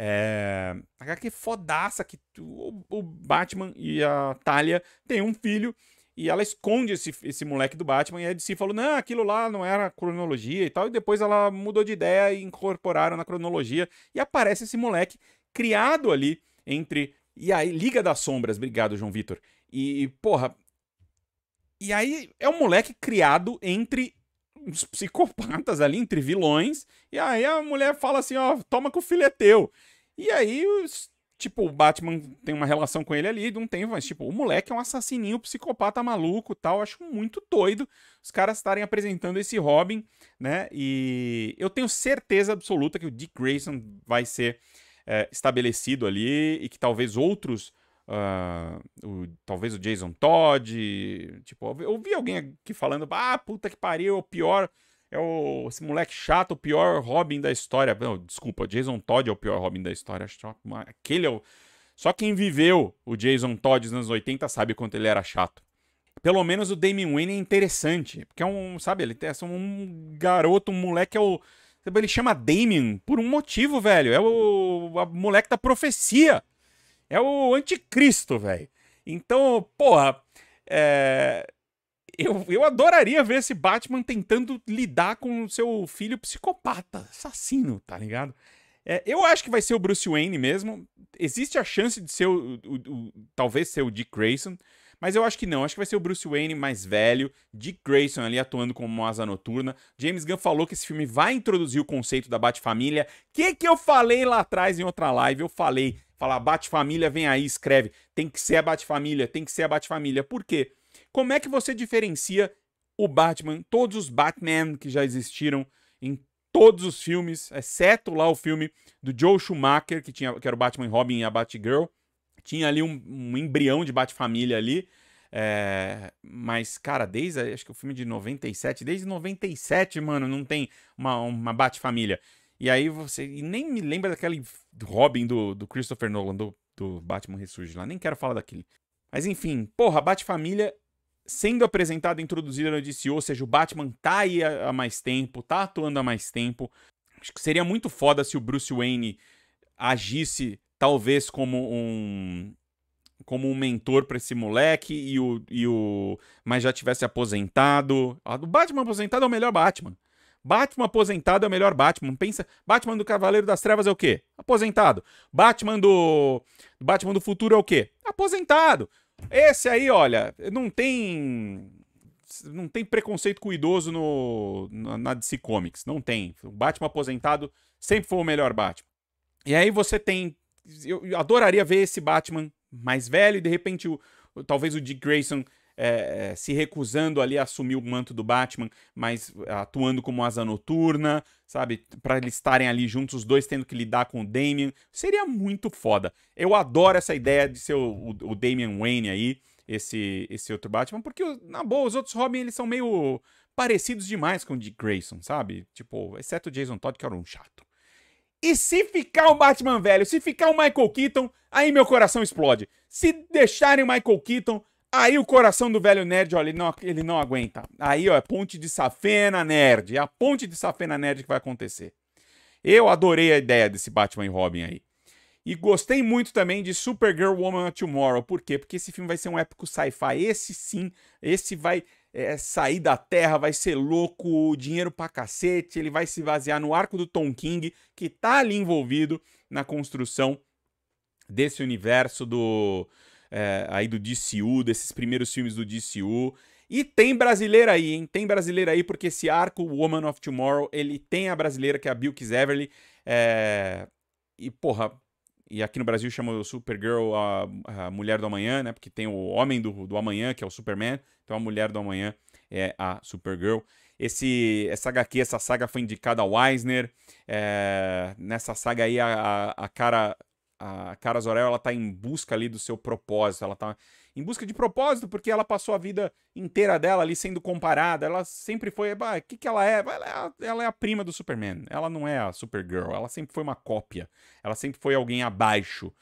[SPEAKER 1] É, HQ fodaça que o, o Batman e a Talia têm um filho e ela esconde esse, esse moleque do Batman e a DC falou, não, aquilo lá não era cronologia e tal, e depois ela mudou de ideia e incorporaram na cronologia e aparece esse moleque criado ali entre e aí, Liga das Sombras, obrigado, João Vitor. E, porra. E aí é um moleque criado entre uns psicopatas ali, entre vilões. E aí a mulher fala assim: ó, toma que o filho é teu. E aí, os, tipo, o Batman tem uma relação com ele ali, não tem, mas, tipo, o moleque é um assassininho, psicopata maluco tal. Acho muito doido os caras estarem apresentando esse Robin, né? E eu tenho certeza absoluta que o Dick Grayson vai ser é, estabelecido ali e que talvez outros. Uh, o, talvez o Jason Todd. Tipo, eu vi alguém aqui falando: ah, puta que pariu, o pior. É o, esse moleque chato, o pior Robin da história. Não, desculpa, Jason Todd é o pior Robin da história. Aquele é o. Só quem viveu o Jason Todd nos anos 80 sabe quanto ele era chato. Pelo menos o Damian Wayne é interessante. Porque é um, sabe, ele é um garoto, um moleque é o ele chama Damien por um motivo, velho. É o moleque da profecia. É o anticristo, velho. Então, porra, é... eu, eu adoraria ver esse Batman tentando lidar com o seu filho psicopata, assassino, tá ligado? É, eu acho que vai ser o Bruce Wayne mesmo. Existe a chance de ser o, o, o talvez ser o Dick Grayson. Mas eu acho que não. Acho que vai ser o Bruce Wayne mais velho, Dick Grayson ali atuando como asa noturna. James Gunn falou que esse filme vai introduzir o conceito da Bat-Família. O que, que eu falei lá atrás em outra live? Eu falei, falar Bat-Família, vem aí, escreve. Tem que ser a Bat-Família, tem que ser a Bat-Família. Por quê? Como é que você diferencia o Batman, todos os Batman que já existiram em todos os filmes, exceto lá o filme do Joe Schumacher, que, tinha, que era o Batman Robin e a Batgirl, tinha ali um, um embrião de Bate-Família ali. É, mas, cara, desde acho que o filme de 97, desde 97, mano, não tem uma, uma Bate-Família. E aí você. E nem me lembra daquele Robin do, do Christopher Nolan, do, do Batman Ressurge lá. Nem quero falar daquele. Mas enfim, porra, Bate-Família sendo apresentada e introduzida no DC, ou seja, o Batman tá aí há mais tempo, tá atuando há mais tempo. Acho que seria muito foda se o Bruce Wayne agisse talvez como um como um mentor para esse moleque e o, e o mas já tivesse aposentado. O Batman aposentado é o melhor Batman. Batman aposentado é o melhor Batman. Pensa, Batman do Cavaleiro das Trevas é o quê? Aposentado. Batman do Batman do Futuro é o quê? Aposentado. Esse aí, olha, não tem não tem preconceito com o idoso no, na DC Comics, não tem. O Batman aposentado sempre foi o melhor Batman. E aí você tem eu adoraria ver esse Batman mais velho e de repente o talvez o Dick Grayson é, é, se recusando ali a assumir o manto do Batman, mas atuando como asa noturna, sabe? Para eles estarem ali juntos, os dois tendo que lidar com o Damian. Seria muito foda. Eu adoro essa ideia de ser o, o, o Damian Wayne aí, esse, esse outro Batman, porque, na boa, os outros Robin, eles são meio parecidos demais com o Dick Grayson, sabe? Tipo, exceto o Jason Todd, que era um chato. E se ficar o Batman velho, se ficar o Michael Keaton, aí meu coração explode. Se deixarem o Michael Keaton, aí o coração do velho nerd, olha, ele não, ele não aguenta. Aí, ó, é ponte de safena nerd. É a ponte de safena nerd que vai acontecer. Eu adorei a ideia desse Batman e Robin aí. E gostei muito também de Supergirl Woman of Tomorrow. Por quê? Porque esse filme vai ser um épico sci-fi. Esse sim, esse vai é, sair da Terra, vai ser louco, dinheiro pra cacete. Ele vai se basear no arco do Tom King, que tá ali envolvido na construção desse universo do. É, aí do DCU, desses primeiros filmes do DCU. E tem brasileira aí, hein? Tem brasileira aí, porque esse arco, Woman of Tomorrow, ele tem a brasileira, que é a Bill Everly. É... E, porra, e aqui no Brasil chama Supergirl a, a Mulher do Amanhã, né? Porque tem o Homem do, do Amanhã, que é o Superman. Então a Mulher do Amanhã é a Supergirl. Esse, essa HQ, essa saga foi indicada ao Eisner. É, nessa saga aí, a, a, a cara a Cara Zorel ela tá em busca ali do seu propósito, ela tá em busca de propósito porque ela passou a vida inteira dela ali sendo comparada, ela sempre foi, o que que ela é? Ela é, a, ela é a prima do Superman, ela não é a Supergirl, ela sempre foi uma cópia, ela sempre foi alguém abaixo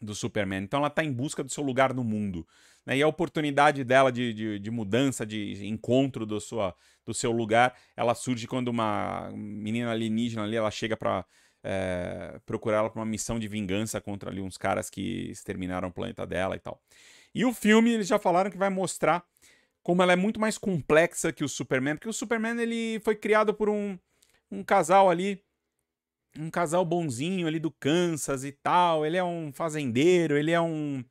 [SPEAKER 1] do Superman, então ela tá em busca do seu lugar no mundo, né? E a oportunidade dela de, de, de mudança, de encontro do, sua, do seu lugar, ela surge quando uma menina alienígena ali, ela chega para é, procurar ela para uma missão de vingança contra ali uns caras que exterminaram o planeta dela e tal. E o filme, eles já falaram que vai mostrar como ela é muito mais complexa que o Superman, porque o Superman ele foi criado por um, um casal ali, um casal bonzinho ali do Kansas e tal. Ele é um fazendeiro, ele é um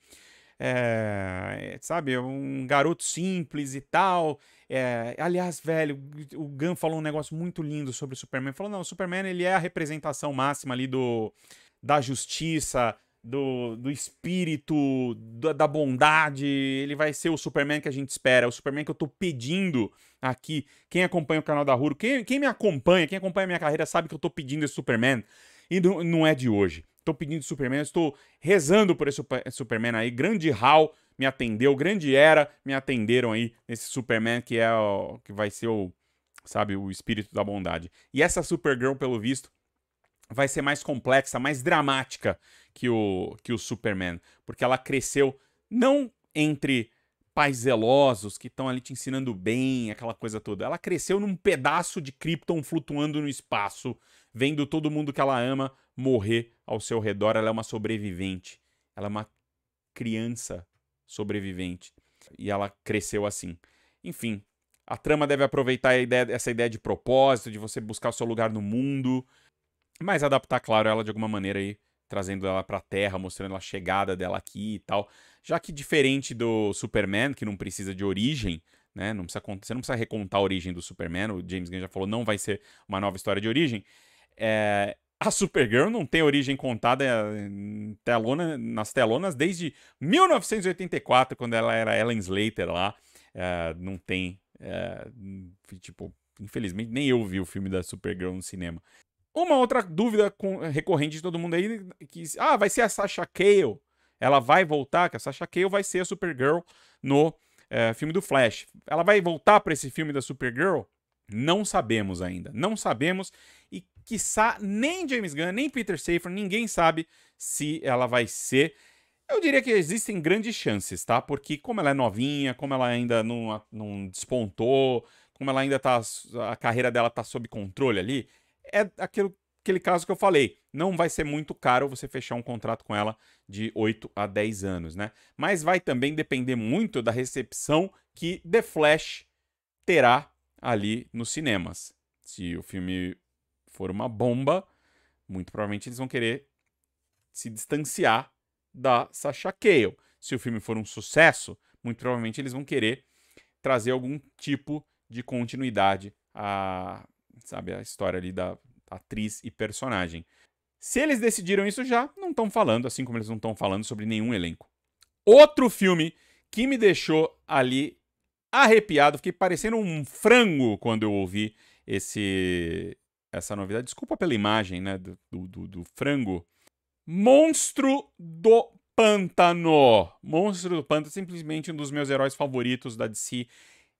[SPEAKER 1] é, sabe, um garoto simples e tal. É, aliás, velho, o Gun falou um negócio muito lindo sobre o Superman. Falou, não, o Superman ele é a representação máxima ali do, da justiça, do, do espírito, da, da bondade. Ele vai ser o Superman que a gente espera, o Superman que eu tô pedindo aqui. Quem acompanha o canal da Huro, quem, quem me acompanha, quem acompanha a minha carreira sabe que eu tô pedindo esse Superman. E não é de hoje estou pedindo Superman, estou rezando por esse Superman aí. Grande Hal me atendeu, grande Era me atenderam aí nesse Superman que é o, que vai ser o, sabe, o espírito da bondade. E essa Supergirl, pelo visto, vai ser mais complexa, mais dramática que o, que o Superman, porque ela cresceu não entre pais zelosos que estão ali te ensinando bem, aquela coisa toda. Ela cresceu num pedaço de Krypton flutuando no espaço, vendo todo mundo que ela ama morrer ao seu redor. Ela é uma sobrevivente. Ela é uma criança sobrevivente. E ela cresceu assim. Enfim, a trama deve aproveitar ideia, essa ideia de propósito, de você buscar o seu lugar no mundo, mas adaptar, claro, ela de alguma maneira aí, trazendo ela pra Terra, mostrando a chegada dela aqui e tal. Já que diferente do Superman, que não precisa de origem, né? Não precisa, você não precisa recontar a origem do Superman, o James Gunn já falou, não vai ser uma nova história de origem. É, a Supergirl não tem origem contada em telona, nas telonas desde 1984, quando ela era Ellen Slater lá. É, não tem. É, tipo, infelizmente, nem eu vi o filme da Supergirl no cinema. Uma outra dúvida com, recorrente de todo mundo aí, que ah, vai ser a Sasha Cale. Ela vai voltar, que a Sasha Cale vai ser a Supergirl no é, filme do Flash. Ela vai voltar para esse filme da Supergirl? Não sabemos ainda. Não sabemos. E quiçá nem James Gunn, nem Peter Safran, ninguém sabe se ela vai ser. Eu diria que existem grandes chances, tá? Porque como ela é novinha, como ela ainda não, não despontou, como ela ainda tá. A carreira dela tá sob controle ali, é aquilo, aquele caso que eu falei. Não vai ser muito caro você fechar um contrato com ela de 8 a 10 anos, né? Mas vai também depender muito da recepção que The Flash terá ali nos cinemas. Se o filme for uma bomba, muito provavelmente eles vão querer se distanciar da Sasha Cale. Se o filme for um sucesso, muito provavelmente eles vão querer trazer algum tipo de continuidade à, sabe, a história ali da atriz e personagem. Se eles decidiram isso já, não estão falando, assim como eles não estão falando sobre nenhum elenco. Outro filme que me deixou ali arrepiado, fiquei parecendo um frango quando eu ouvi esse essa novidade. Desculpa pela imagem, né, do, do, do frango. Monstro do Pântano. Monstro do Pântano, simplesmente um dos meus heróis favoritos da DC.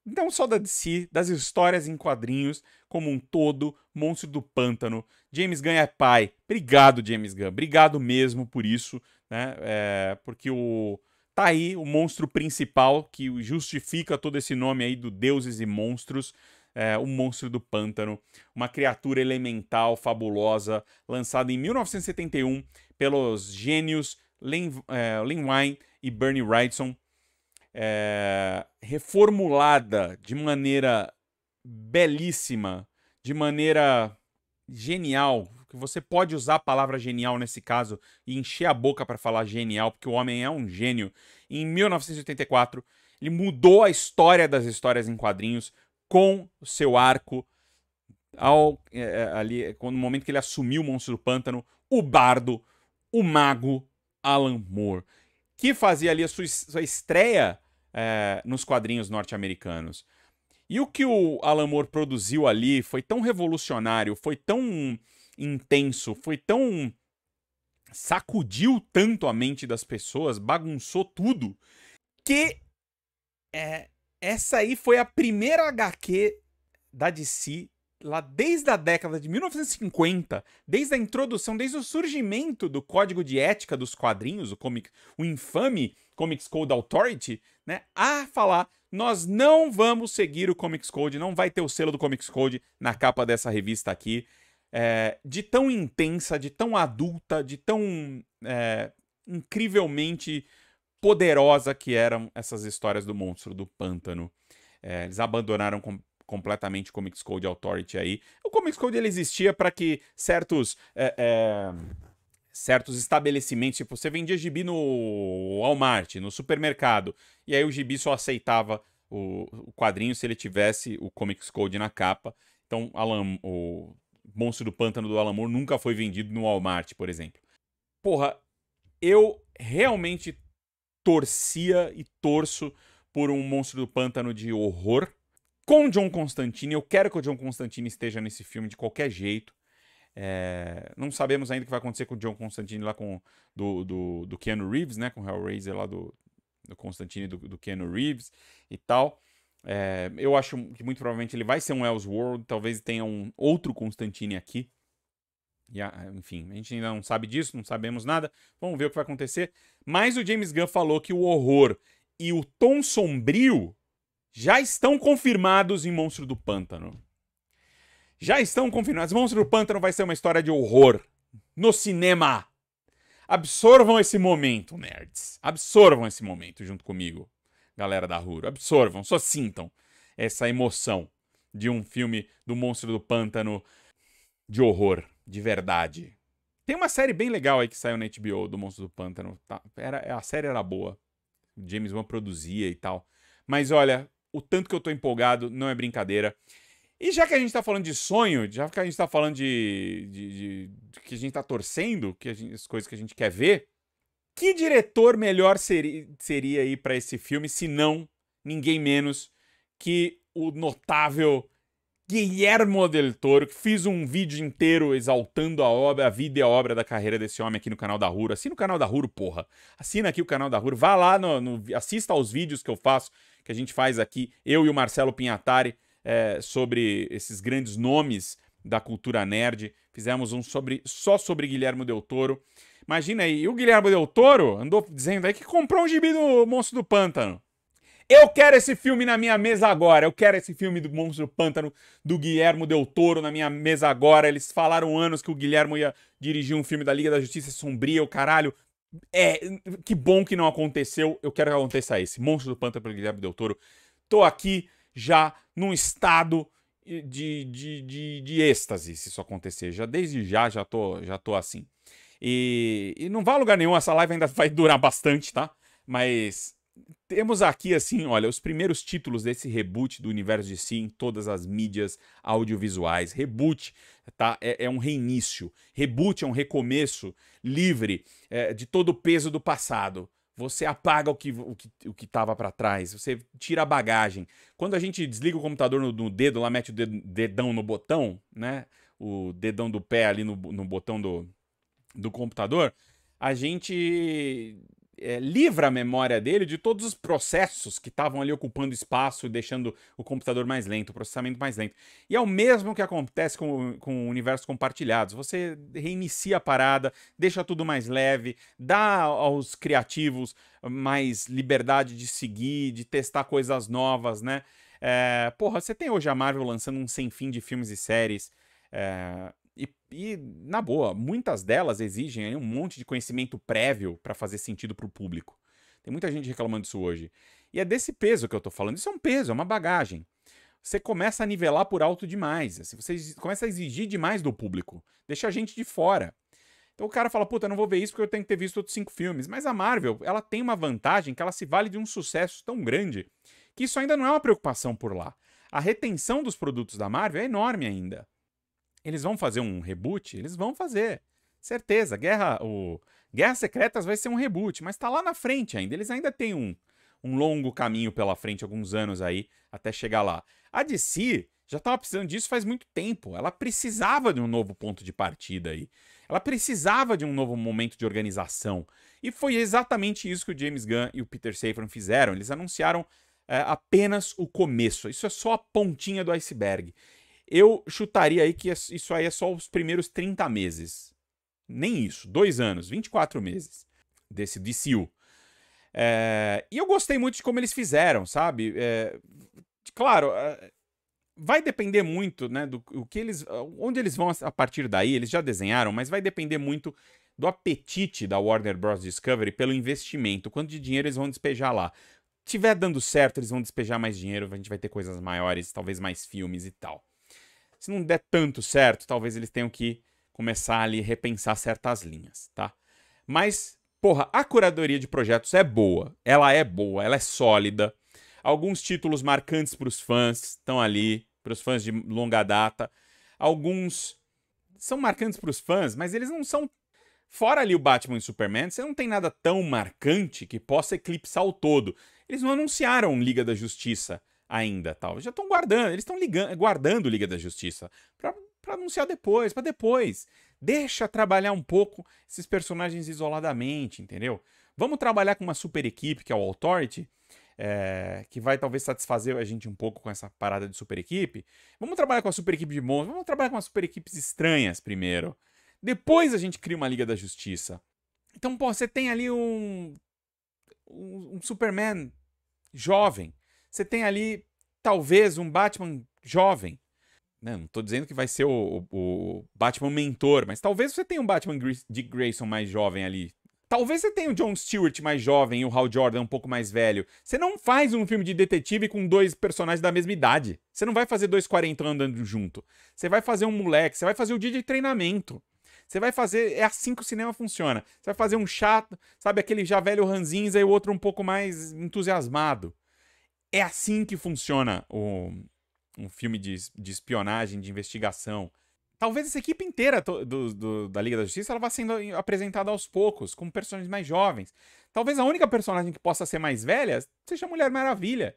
[SPEAKER 1] Não só da DC, das histórias em quadrinhos como um todo. Monstro do Pântano. James Gunn é pai. Obrigado, James Gunn. Obrigado mesmo por isso, né? É, porque o Tá aí o monstro principal que justifica todo esse nome aí do Deuses e Monstros. É, o Monstro do Pântano, uma criatura elemental fabulosa, lançada em 1971 pelos gênios Len, é, Wein e Bernie Wrightson, é, reformulada de maneira belíssima, de maneira genial, que você pode usar a palavra genial nesse caso e encher a boca para falar genial, porque o homem é um gênio. Em 1984, ele mudou a história das histórias em quadrinhos com o seu arco ao é, ali no momento que ele assumiu o Monstro do Pântano, o bardo, o mago Alan Moore, que fazia ali a sua, sua estreia é, nos quadrinhos norte-americanos. E o que o Alan Moore produziu ali foi tão revolucionário, foi tão intenso, foi tão. sacudiu tanto a mente das pessoas, bagunçou tudo, que é, essa aí foi a primeira HQ da DC lá desde a década de 1950, desde a introdução, desde o surgimento do código de ética dos quadrinhos, o, comic, o infame Comics Code Authority, né, a falar nós não vamos seguir o Comics Code, não vai ter o selo do Comics Code na capa dessa revista aqui. É, de tão intensa, de tão adulta, de tão é, incrivelmente poderosa que eram essas histórias do monstro do pântano. É, eles abandonaram com, completamente o Comics Code Authority aí. O Comics Code ele existia para que certos é, é, certos estabelecimentos, tipo, você vendia gibi no Walmart, no supermercado, e aí o gibi só aceitava o, o quadrinho se ele tivesse o Comics Code na capa. Então, Alan, o Monstro do Pântano do Alan Moore nunca foi vendido no Walmart, por exemplo. Porra, eu realmente torcia e torço por um Monstro do Pântano de horror com John Constantine. Eu quero que o John Constantine esteja nesse filme de qualquer jeito. É, não sabemos ainda o que vai acontecer com o John Constantine lá com do, do, do Keanu Reeves, né? Com o Hellraiser lá do, do Constantine do, do Keanu Reeves e tal. É, eu acho que muito provavelmente ele vai ser um Elseworld, talvez tenha um outro Constantine aqui. E, enfim, a gente ainda não sabe disso, não sabemos nada. Vamos ver o que vai acontecer. Mas o James Gunn falou que o horror e o tom sombrio já estão confirmados em Monstro do Pântano já estão confirmados. Monstro do Pântano vai ser uma história de horror no cinema. Absorvam esse momento, nerds. Absorvam esse momento junto comigo, galera da Ruro. Absorvam, só sintam essa emoção de um filme do Monstro do Pântano de horror, de verdade. Tem uma série bem legal aí que saiu na HBO do Monstro do Pântano. Tá? Era, a série era boa. O James Wan produzia e tal. Mas olha, o tanto que eu tô empolgado não é brincadeira. E já que a gente está falando de sonho, já que a gente está falando de, de, de, de, que a gente está torcendo, que gente, as coisas que a gente quer ver, que diretor melhor seria, seria aí para esse filme, se não ninguém menos que o notável Guillermo del Toro, que fiz um vídeo inteiro exaltando a obra, a vida e a obra da carreira desse homem aqui no canal da Ruro. Assina o canal da Ruro, porra. Assina aqui o canal da Ruro. Vá lá, no, no, assista aos vídeos que eu faço, que a gente faz aqui, eu e o Marcelo Pinhatari é, sobre esses grandes nomes da cultura nerd. Fizemos um sobre só sobre Guilherme Del Toro. Imagina aí, e o Guilherme Del Toro andou dizendo aí que comprou um gibi do Monstro do Pântano. Eu quero esse filme na minha mesa agora. Eu quero esse filme do Monstro do Pântano do Guilherme Del Toro na minha mesa agora. Eles falaram anos que o Guilherme ia dirigir um filme da Liga da Justiça Sombria, o caralho. É, que bom que não aconteceu. Eu quero que aconteça esse. Monstro do Pântano pelo Guilherme Del Toro. Tô aqui já num estado de, de, de, de êxtase se isso acontecer. Já desde já, já tô, já tô assim. E, e não vai a lugar nenhum, essa live ainda vai durar bastante, tá? Mas temos aqui, assim, olha, os primeiros títulos desse reboot do universo de si em todas as mídias audiovisuais. Reboot, tá? É, é um reinício. Reboot é um recomeço livre é, de todo o peso do passado você apaga o que o que o que para trás, você tira a bagagem. Quando a gente desliga o computador no, no dedo, lá mete o dedão no botão, né? O dedão do pé ali no, no botão do, do computador, a gente é, livra a memória dele de todos os processos que estavam ali ocupando espaço e deixando o computador mais lento, o processamento mais lento. E é o mesmo que acontece com, com universos compartilhados. Você reinicia a parada, deixa tudo mais leve, dá aos criativos mais liberdade de seguir, de testar coisas novas, né? É, porra, você tem hoje a Marvel lançando um sem fim de filmes e séries. É, E, e, na boa, muitas delas exigem um monte de conhecimento prévio para fazer sentido para o público. Tem muita gente reclamando disso hoje. E é desse peso que eu tô falando. Isso é um peso, é uma bagagem. Você começa a nivelar por alto demais. Assim, você começa a exigir demais do público. Deixa a gente de fora. Então o cara fala, puta, eu não vou ver isso porque eu tenho que ter visto outros cinco filmes. Mas a Marvel, ela tem uma vantagem que ela se vale de um sucesso tão grande que isso ainda não é uma preocupação por lá. A retenção dos produtos da Marvel é enorme ainda. Eles vão fazer um reboot? Eles vão fazer. Certeza. Guerra, o Guerras Secretas vai ser um reboot, mas tá lá na frente ainda. Eles ainda têm um, um longo caminho pela frente, alguns anos aí, até chegar lá. A DC já estava precisando disso faz muito tempo. Ela precisava de um novo ponto de partida aí. Ela precisava de um novo momento de organização. E foi exatamente isso que o James Gunn e o Peter Safran fizeram. Eles anunciaram é, apenas o começo. Isso é só a pontinha do iceberg. Eu chutaria aí que isso aí é só os primeiros 30 meses. Nem isso, dois anos, 24 meses desse DCU. É, e eu gostei muito de como eles fizeram, sabe? É, claro, é, vai depender muito, né, do o que eles, onde eles vão a partir daí. Eles já desenharam, mas vai depender muito do apetite da Warner Bros. Discovery pelo investimento, quanto de dinheiro eles vão despejar lá. Tiver dando certo, eles vão despejar mais dinheiro, a gente vai ter coisas maiores, talvez mais filmes e tal. Se não der tanto certo, talvez eles tenham que começar ali a repensar certas linhas, tá? Mas, porra, a curadoria de projetos é boa. Ela é boa, ela é sólida. Alguns títulos marcantes para os fãs estão ali, para os fãs de longa data. Alguns são marcantes para os fãs, mas eles não são. Fora ali o Batman e Superman, você não tem nada tão marcante que possa eclipsar o todo. Eles não anunciaram Liga da Justiça ainda, tal. Já estão guardando, eles estão guardando Liga da Justiça para anunciar depois, para depois. Deixa trabalhar um pouco esses personagens isoladamente, entendeu? Vamos trabalhar com uma super equipe, que é o Authority, é, que vai talvez satisfazer a gente um pouco com essa parada de super equipe. Vamos trabalhar com a super equipe de monstros, vamos trabalhar com as super equipes estranhas primeiro. Depois a gente cria uma Liga da Justiça. Então, pô, você tem ali um, um, um Superman jovem. Você tem ali, talvez, um Batman jovem. Né, não estou dizendo que vai ser o, o, Batman mentor, mas talvez você tenha um Batman de Grayson mais jovem ali. Talvez você tenha o John Stewart mais jovem e o Hal Jordan um pouco mais velho. Você não faz um filme de detetive com dois personagens da mesma idade. Você não vai fazer dois 40 andando junto. Você vai fazer um moleque, você vai fazer o dia de treinamento. Você vai fazer. É assim que o cinema funciona. Você vai fazer um chato, sabe, aquele já velho ranzinza e o outro um pouco mais entusiasmado. É assim que funciona o, um filme de, de espionagem, de investigação. Talvez essa equipe inteira do, do, da Liga da Justiça ela vá sendo apresentada aos poucos, como personagens mais jovens. Talvez a única personagem que possa ser mais velha seja a Mulher Maravilha.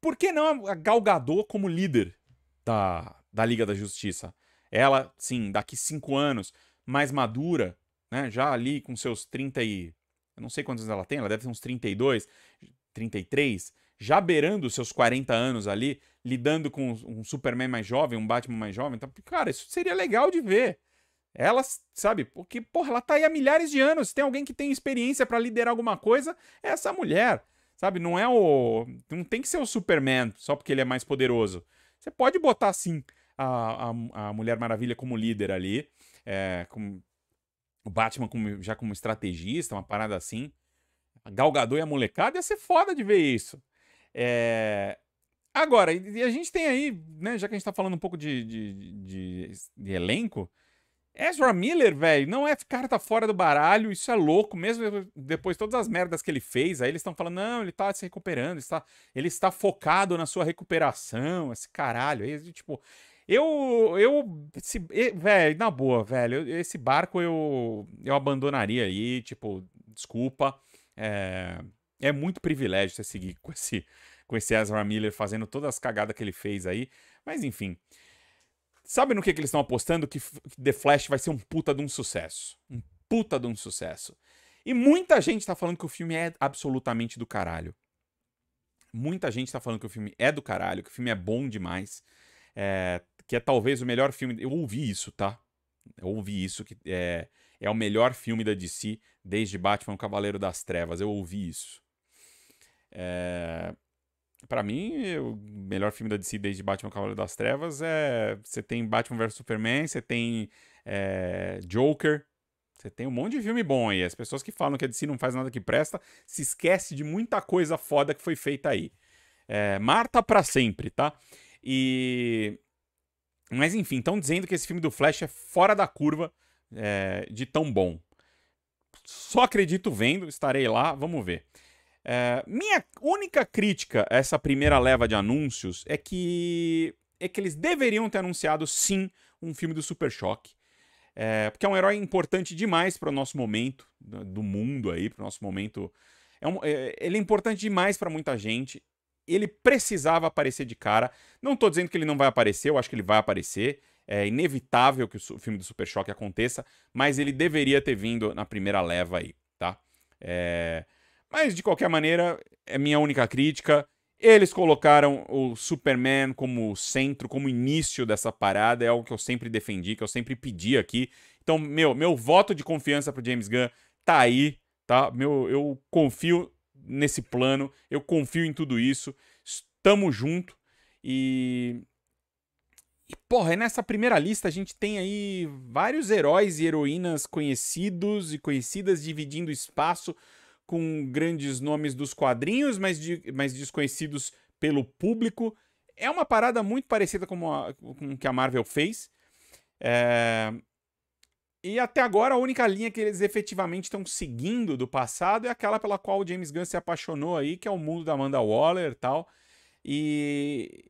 [SPEAKER 1] Por que não a Gal Gadot como líder da, da Liga da Justiça? Ela, sim, daqui cinco anos, mais madura, né? Já ali com seus 30 e... Eu não sei quantos ela tem, ela deve ter uns 32, 33 já beirando seus 40 anos ali, lidando com um Superman mais jovem, um Batman mais jovem. Então, cara, isso seria legal de ver. Ela, sabe, porque, porra, ela tá aí há milhares de anos. Tem alguém que tem experiência para liderar alguma coisa, é essa mulher. Sabe, não é o. Não tem que ser o Superman só porque ele é mais poderoso. Você pode botar, sim, a, a, a Mulher Maravilha como líder ali. É, com, o Batman como, já como estrategista, uma parada assim. A Gal e a molecada ia ser foda de ver isso. É... Agora, e a gente tem aí, né, já que a gente tá falando um pouco de, de, de, de elenco, Ezra Miller, velho, não é cara tá fora do baralho, isso é louco, mesmo depois de todas as merdas que ele fez, aí eles estão falando, não, ele tá se recuperando, está, ele está focado na sua recuperação, esse caralho, aí, tipo, eu, eu, velho, na boa, velho, esse barco eu, eu abandonaria aí, tipo, desculpa, é, é muito privilégio você seguir com esse, com esse Ezra Miller fazendo todas as cagadas que ele fez aí. Mas enfim. Sabe no que, que eles estão apostando? Que The Flash vai ser um puta de um sucesso. Um puta de um sucesso. E muita gente tá falando que o filme é absolutamente do caralho. Muita gente tá falando que o filme é do caralho, que o filme é bom demais. É, que é talvez o melhor filme. Eu ouvi isso, tá? Eu ouvi isso, que é, é o melhor filme da DC desde Batman, Cavaleiro das Trevas. Eu ouvi isso. É... para mim, o melhor filme da DC desde Batman Cavaleiro das Trevas é. Você tem Batman vs Superman, você tem é, Joker, você tem um monte de filme bom aí. As pessoas que falam que a DC não faz nada que presta se esquece de muita coisa foda que foi feita aí. É, Marta para sempre, tá? E. Mas enfim, estão dizendo que esse filme do Flash é fora da curva é, de tão bom. Só acredito vendo, estarei lá, vamos ver. É, minha única crítica a essa primeira leva de anúncios é que é que eles deveriam ter anunciado sim um filme do Super Choque. É, porque é um herói importante demais para o nosso momento do mundo aí, para o nosso momento. É um, é, ele é importante demais para muita gente. Ele precisava aparecer de cara. Não estou dizendo que ele não vai aparecer, eu acho que ele vai aparecer. É inevitável que o filme do Super Choque aconteça, mas ele deveria ter vindo na primeira leva aí, tá? É... Mas, de qualquer maneira, é minha única crítica. Eles colocaram o Superman como centro, como início dessa parada. É algo que eu sempre defendi, que eu sempre pedi aqui. Então, meu, meu voto de confiança pro James Gunn tá aí, tá? Meu, eu confio nesse plano, eu confio em tudo isso. Estamos junto e e, porra, nessa primeira lista a gente tem aí vários heróis e heroínas conhecidos e conhecidas dividindo espaço com grandes nomes dos quadrinhos, mas, de, mas desconhecidos pelo público. É uma parada muito parecida com, a, com o que a Marvel fez. É... E até agora a única linha que eles efetivamente estão seguindo do passado é aquela pela qual o James Gunn se apaixonou aí, que é o mundo da Amanda Waller e tal. E...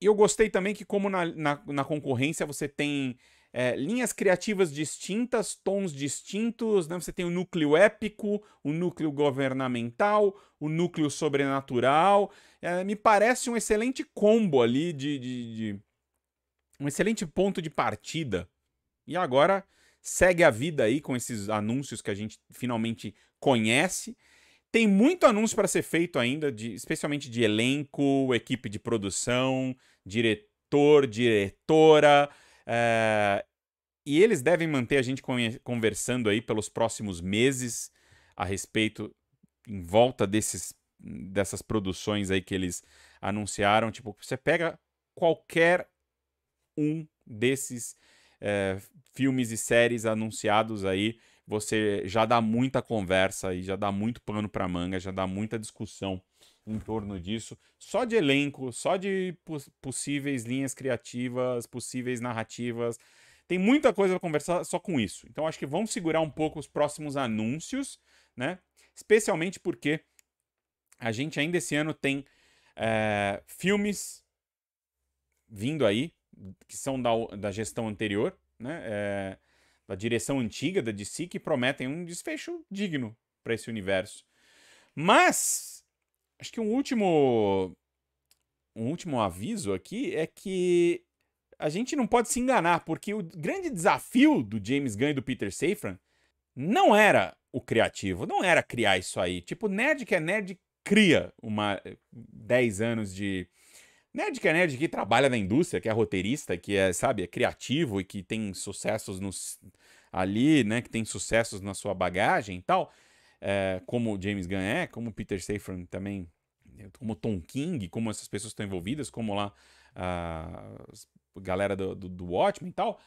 [SPEAKER 1] e eu gostei também que, como na, na, na concorrência você tem é, linhas criativas distintas, tons distintos. Né? Você tem o núcleo épico, o núcleo governamental, o núcleo sobrenatural. É, me parece um excelente combo ali de, de, de, um excelente ponto de partida. E agora segue a vida aí com esses anúncios que a gente finalmente conhece. Tem muito anúncio para ser feito ainda, de, especialmente de elenco, equipe de produção, diretor, diretora. É, e eles devem manter a gente conversando aí pelos próximos meses a respeito, em volta desses, dessas produções aí que eles anunciaram. Tipo, você pega qualquer um desses é, filmes e séries anunciados aí, você já dá muita conversa e já dá muito pano para manga, já dá muita discussão em torno disso, só de elenco, só de possíveis linhas criativas, possíveis narrativas. Tem muita coisa para conversar só com isso. Então acho que vamos segurar um pouco os próximos anúncios, né? Especialmente porque a gente ainda esse ano tem é, filmes vindo aí, que são da, da gestão anterior, né? É, da direção antiga da DC, que prometem um desfecho digno para esse universo. Mas acho que um último um último aviso aqui é que a gente não pode se enganar, porque o grande desafio do James Gunn e do Peter Safran não era o criativo, não era criar isso aí. Tipo, nerd que é nerd cria uma 10 anos de nerd que é nerd que trabalha na indústria, que é roteirista, que é, sabe, é criativo e que tem sucessos nos ali, né, que tem sucessos na sua bagagem e tal é, como James Gunn é, como Peter Safran também, como o Tom King, como essas pessoas estão envolvidas, como lá a galera do, do, do Watchmen e tal,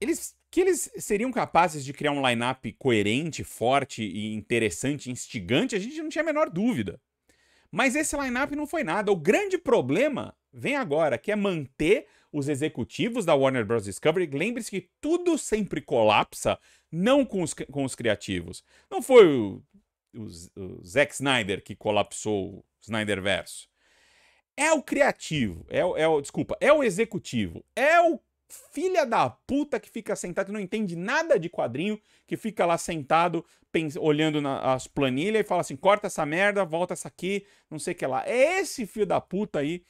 [SPEAKER 1] eles que eles seriam capazes de criar um line-up coerente, forte e interessante, instigante, a gente não tinha a menor dúvida. Mas esse line-up não foi nada. O grande problema vem agora, que é manter os executivos da Warner Bros. Discovery. Lembre-se que tudo sempre colapsa, não com os, com os criativos. Não foi o, o, o Zack Snyder que colapsou o Snyderverso. É o criativo, é é o, desculpa, é o executivo, é o filha da puta que fica sentado, que não entende nada de quadrinho, que fica lá sentado, olhando na, as planilhas e fala assim: corta essa merda, volta essa aqui, não sei o que lá. É esse filho da puta aí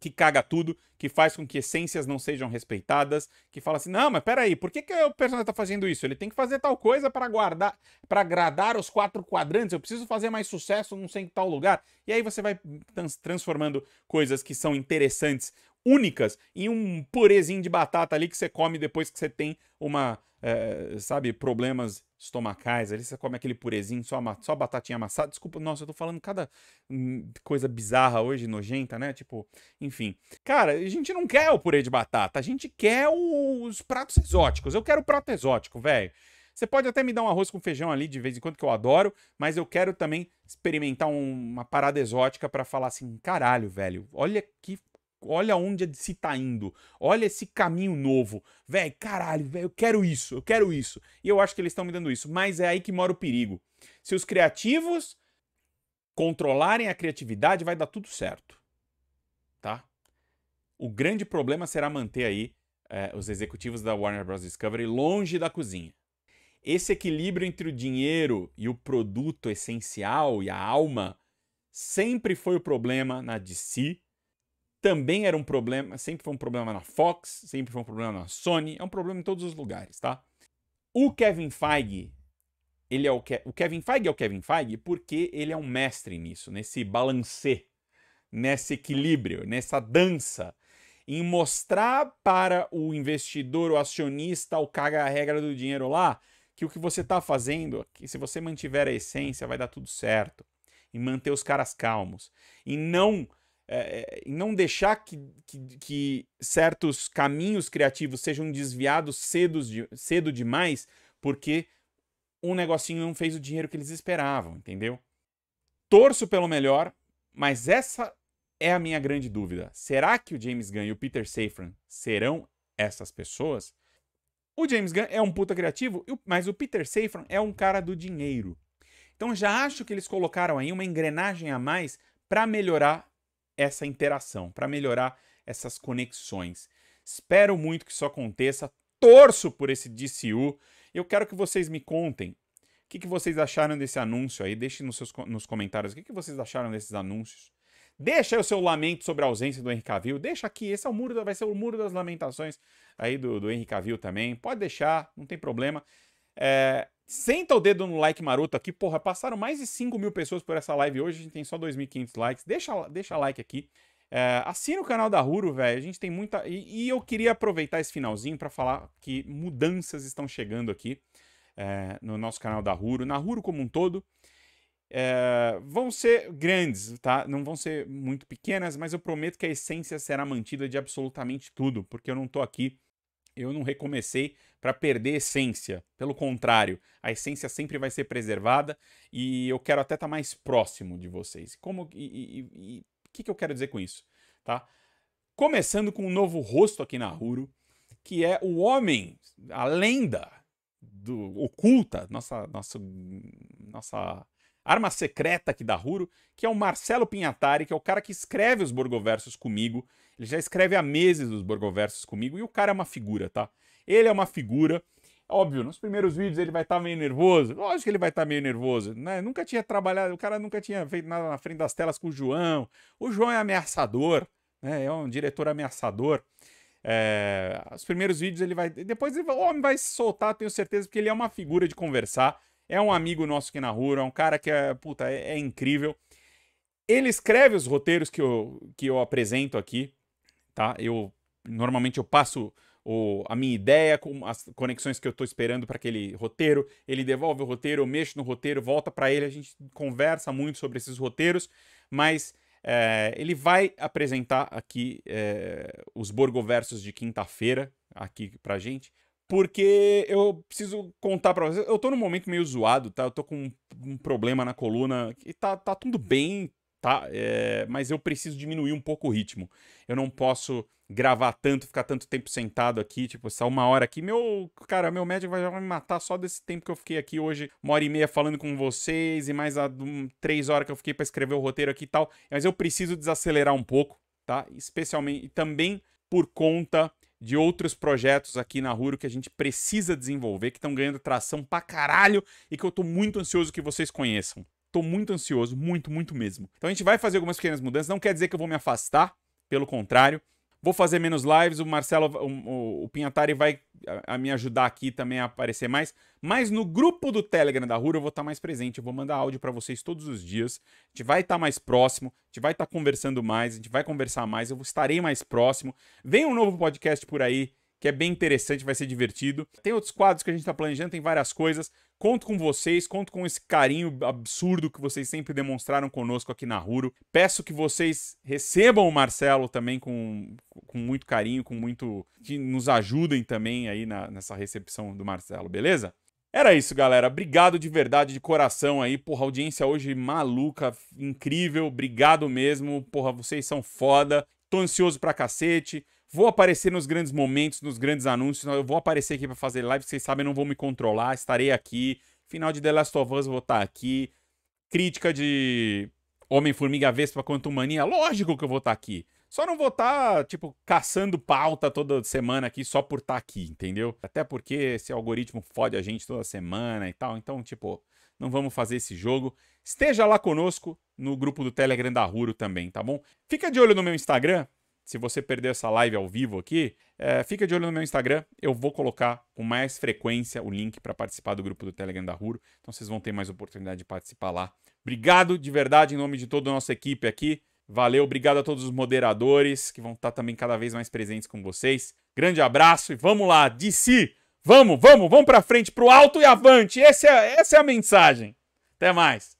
[SPEAKER 1] que caga tudo, que faz com que essências não sejam respeitadas, que fala assim: não, mas peraí, por que, que o personagem tá fazendo isso? Ele tem que fazer tal coisa para guardar, para agradar os quatro quadrantes, eu preciso fazer mais sucesso, não sei em tal lugar. E aí você vai trans transformando coisas que são interessantes únicas em um purezinho de batata ali que você come depois que você tem uma, é, sabe, problemas estomacais. Ali você come aquele purezinho, só, só batatinha amassada. Desculpa, nossa, eu tô falando cada hum, coisa bizarra hoje, nojenta, né? Tipo, enfim. Cara, a gente não quer o purê de batata, a gente quer os pratos exóticos. Eu quero o prato exótico, velho. Você pode até me dar um arroz com feijão ali de vez em quando, que eu adoro, mas eu quero também experimentar um, uma parada exótica para falar assim: caralho, velho, olha que Olha onde se tá indo. Olha esse caminho novo. Velho, caralho, velho, eu quero isso, eu quero isso. E eu acho que eles estão me dando isso. Mas é aí que mora o perigo. Se os criativos controlarem a criatividade, vai dar tudo certo. Tá? O grande problema será manter aí é, os executivos da Warner Bros. Discovery longe da cozinha. Esse equilíbrio entre o dinheiro e o produto essencial e a alma sempre foi o problema na DC também era um problema, sempre foi um problema na Fox, sempre foi um problema na Sony, é um problema em todos os lugares, tá? O Kevin Feige, ele é o, o Kevin Feige é o Kevin Feige porque ele é um mestre nisso, nesse balancê, nesse equilíbrio, nessa dança, em mostrar para o investidor, o acionista, o caga-regra do dinheiro lá, que o que você está fazendo, que se você mantiver a essência, vai dar tudo certo. E manter os caras calmos. E não é, em não deixar que, que, que, certos caminhos criativos sejam desviados cedo, de, cedo demais, porque um negocinho não fez o dinheiro que eles esperavam, entendeu? Torço pelo melhor, mas essa é a minha grande dúvida. Será que o James Gunn e o Peter Safran serão essas pessoas? O James Gunn é um puta criativo, mas o Peter Safran é um cara do dinheiro. Então já acho que eles colocaram aí uma engrenagem a mais para melhorar essa interação, para melhorar essas conexões. Espero muito que isso aconteça, torço por esse DCU. Eu quero que vocês me contem o que, que vocês acharam desse anúncio aí. Deixem nos, seus, nos comentários o que, que vocês acharam desses anúncios. Deixa aí o seu lamento sobre a ausência do Henry Cavill. Deixa aqui, esse é o muro, vai ser o muro das lamentações aí do, do Henry Cavill também. Pode deixar, não tem problema. É, Senta o dedo no like maroto aqui. Porra, passaram mais de 5 mil pessoas por essa live hoje. A gente tem só 2.500 likes. Deixa, deixa like aqui. É, assina o canal da Huro, velho. A gente tem muita. E, e, eu queria aproveitar esse finalzinho para falar que mudanças estão chegando aqui é, no nosso canal da Huro, na Huro como um todo. É, vão ser grandes, tá? Não vão ser muito pequenas, mas eu prometo que a essência será mantida de absolutamente tudo, porque eu não tô aqui eu não recomecei para perder essência. Pelo contrário, a essência sempre vai ser preservada e eu quero até estar tá mais próximo de vocês. Como e o que, que eu quero dizer com isso, tá? Começando com um novo rosto aqui na Huro, que é o homem, a lenda do oculta, nossa nossa nossa arma secreta aqui da Huro, que é o Marcelo Pinhatari, que é o cara que escreve os Borgoversos comigo. Ele já escreve há meses os Borgoversos comigo e o cara é uma figura, tá? Ele é uma figura. Óbvio, nos primeiros vídeos ele vai estar tá meio nervoso. Lógico que ele vai estar tá meio nervoso. Né? Nunca tinha trabalhado, o cara nunca tinha feito nada na frente das telas com o João. O João é ameaçador, né? é um diretor ameaçador. É, os primeiros vídeos ele vai. Depois ele, o homem vai se soltar, tenho certeza, porque ele é uma figura de conversar. É um amigo nosso aqui na rua, é um cara que é, puta, é, é incrível. Ele escreve os roteiros que eu, que eu apresento aqui tá? Eu normalmente eu passo o, a minha ideia com as conexões que eu estou esperando para aquele roteiro, ele devolve o roteiro, eu mexo no roteiro, volta para ele, a gente conversa muito sobre esses roteiros, mas é, ele vai apresentar aqui é, os Borgoversos de quinta-feira aqui pra gente, porque eu preciso contar para vocês, eu tô num momento meio zoado, tá? Eu tô com um, um problema na coluna e tá, tá tudo bem, tá? É, mas eu preciso diminuir um pouco o ritmo. Eu não posso gravar tanto, ficar tanto tempo sentado aqui, tipo, só uma hora aqui. Meu, cara, meu médico vai me matar só desse tempo que eu fiquei aqui hoje, uma hora e meia falando com vocês, e mais a um, três horas que eu fiquei para escrever o roteiro aqui e tal. Mas eu preciso desacelerar um pouco, tá? Especialmente, e também por conta de outros projetos aqui na Ruro que a gente precisa desenvolver, que estão ganhando tração pra caralho e que eu tô muito ansioso que vocês conheçam. Tô muito ansioso, muito, muito mesmo. Então a gente vai fazer algumas pequenas mudanças. Não quer dizer que eu vou me afastar, pelo contrário. Vou fazer menos lives, o Marcelo, o, o Pinhatari vai a, a, me ajudar aqui também a aparecer mais. Mas no grupo do Telegram da Rura eu vou estar mais presente, eu vou mandar áudio para vocês todos os dias. A gente vai estar mais próximo, a gente vai estar conversando mais, a gente vai conversar mais, eu estarei mais próximo. Vem um novo podcast por aí que é bem interessante, vai ser divertido. Tem outros quadros que a gente está planejando, tem várias coisas. Conto com vocês, conto com esse carinho absurdo que vocês sempre demonstraram conosco aqui na Ruro. Peço que vocês recebam o Marcelo também com, com muito carinho, com muito. que nos ajudem também aí na, nessa recepção do Marcelo, beleza? Era isso, galera. Obrigado de verdade, de coração aí. Porra, audiência hoje maluca, incrível. Obrigado mesmo. Porra, vocês são foda. Tô ansioso pra cacete. Vou aparecer nos grandes momentos, nos grandes anúncios. Eu vou aparecer aqui para fazer live. Vocês sabem, não vou me controlar. Estarei aqui. Final de The Last of Us, vou estar aqui. Crítica de Homem-Formiga Vespa Quantum Mania. Lógico que eu vou estar aqui. Só não vou estar, tipo, caçando pauta toda semana aqui só por estar aqui, entendeu? Até porque esse algoritmo fode a gente toda semana e tal. Então, tipo, não vamos fazer esse jogo. Esteja lá conosco no grupo do Telegram da Ruro também, tá bom? Fica de olho no meu Instagram, se você perder essa live ao vivo aqui, é, fica de olho no meu Instagram. Eu vou colocar com mais frequência o link para participar do grupo do Telegram da Ruro. Então vocês vão ter mais oportunidade de participar lá. Obrigado de verdade em nome de toda a nossa equipe aqui. Valeu, obrigado a todos os moderadores que vão estar também cada vez mais presentes com vocês. Grande abraço e vamos lá, DC! Vamos, vamos, vamos para frente, para o alto e avante. Essa é, essa é a mensagem. Até mais.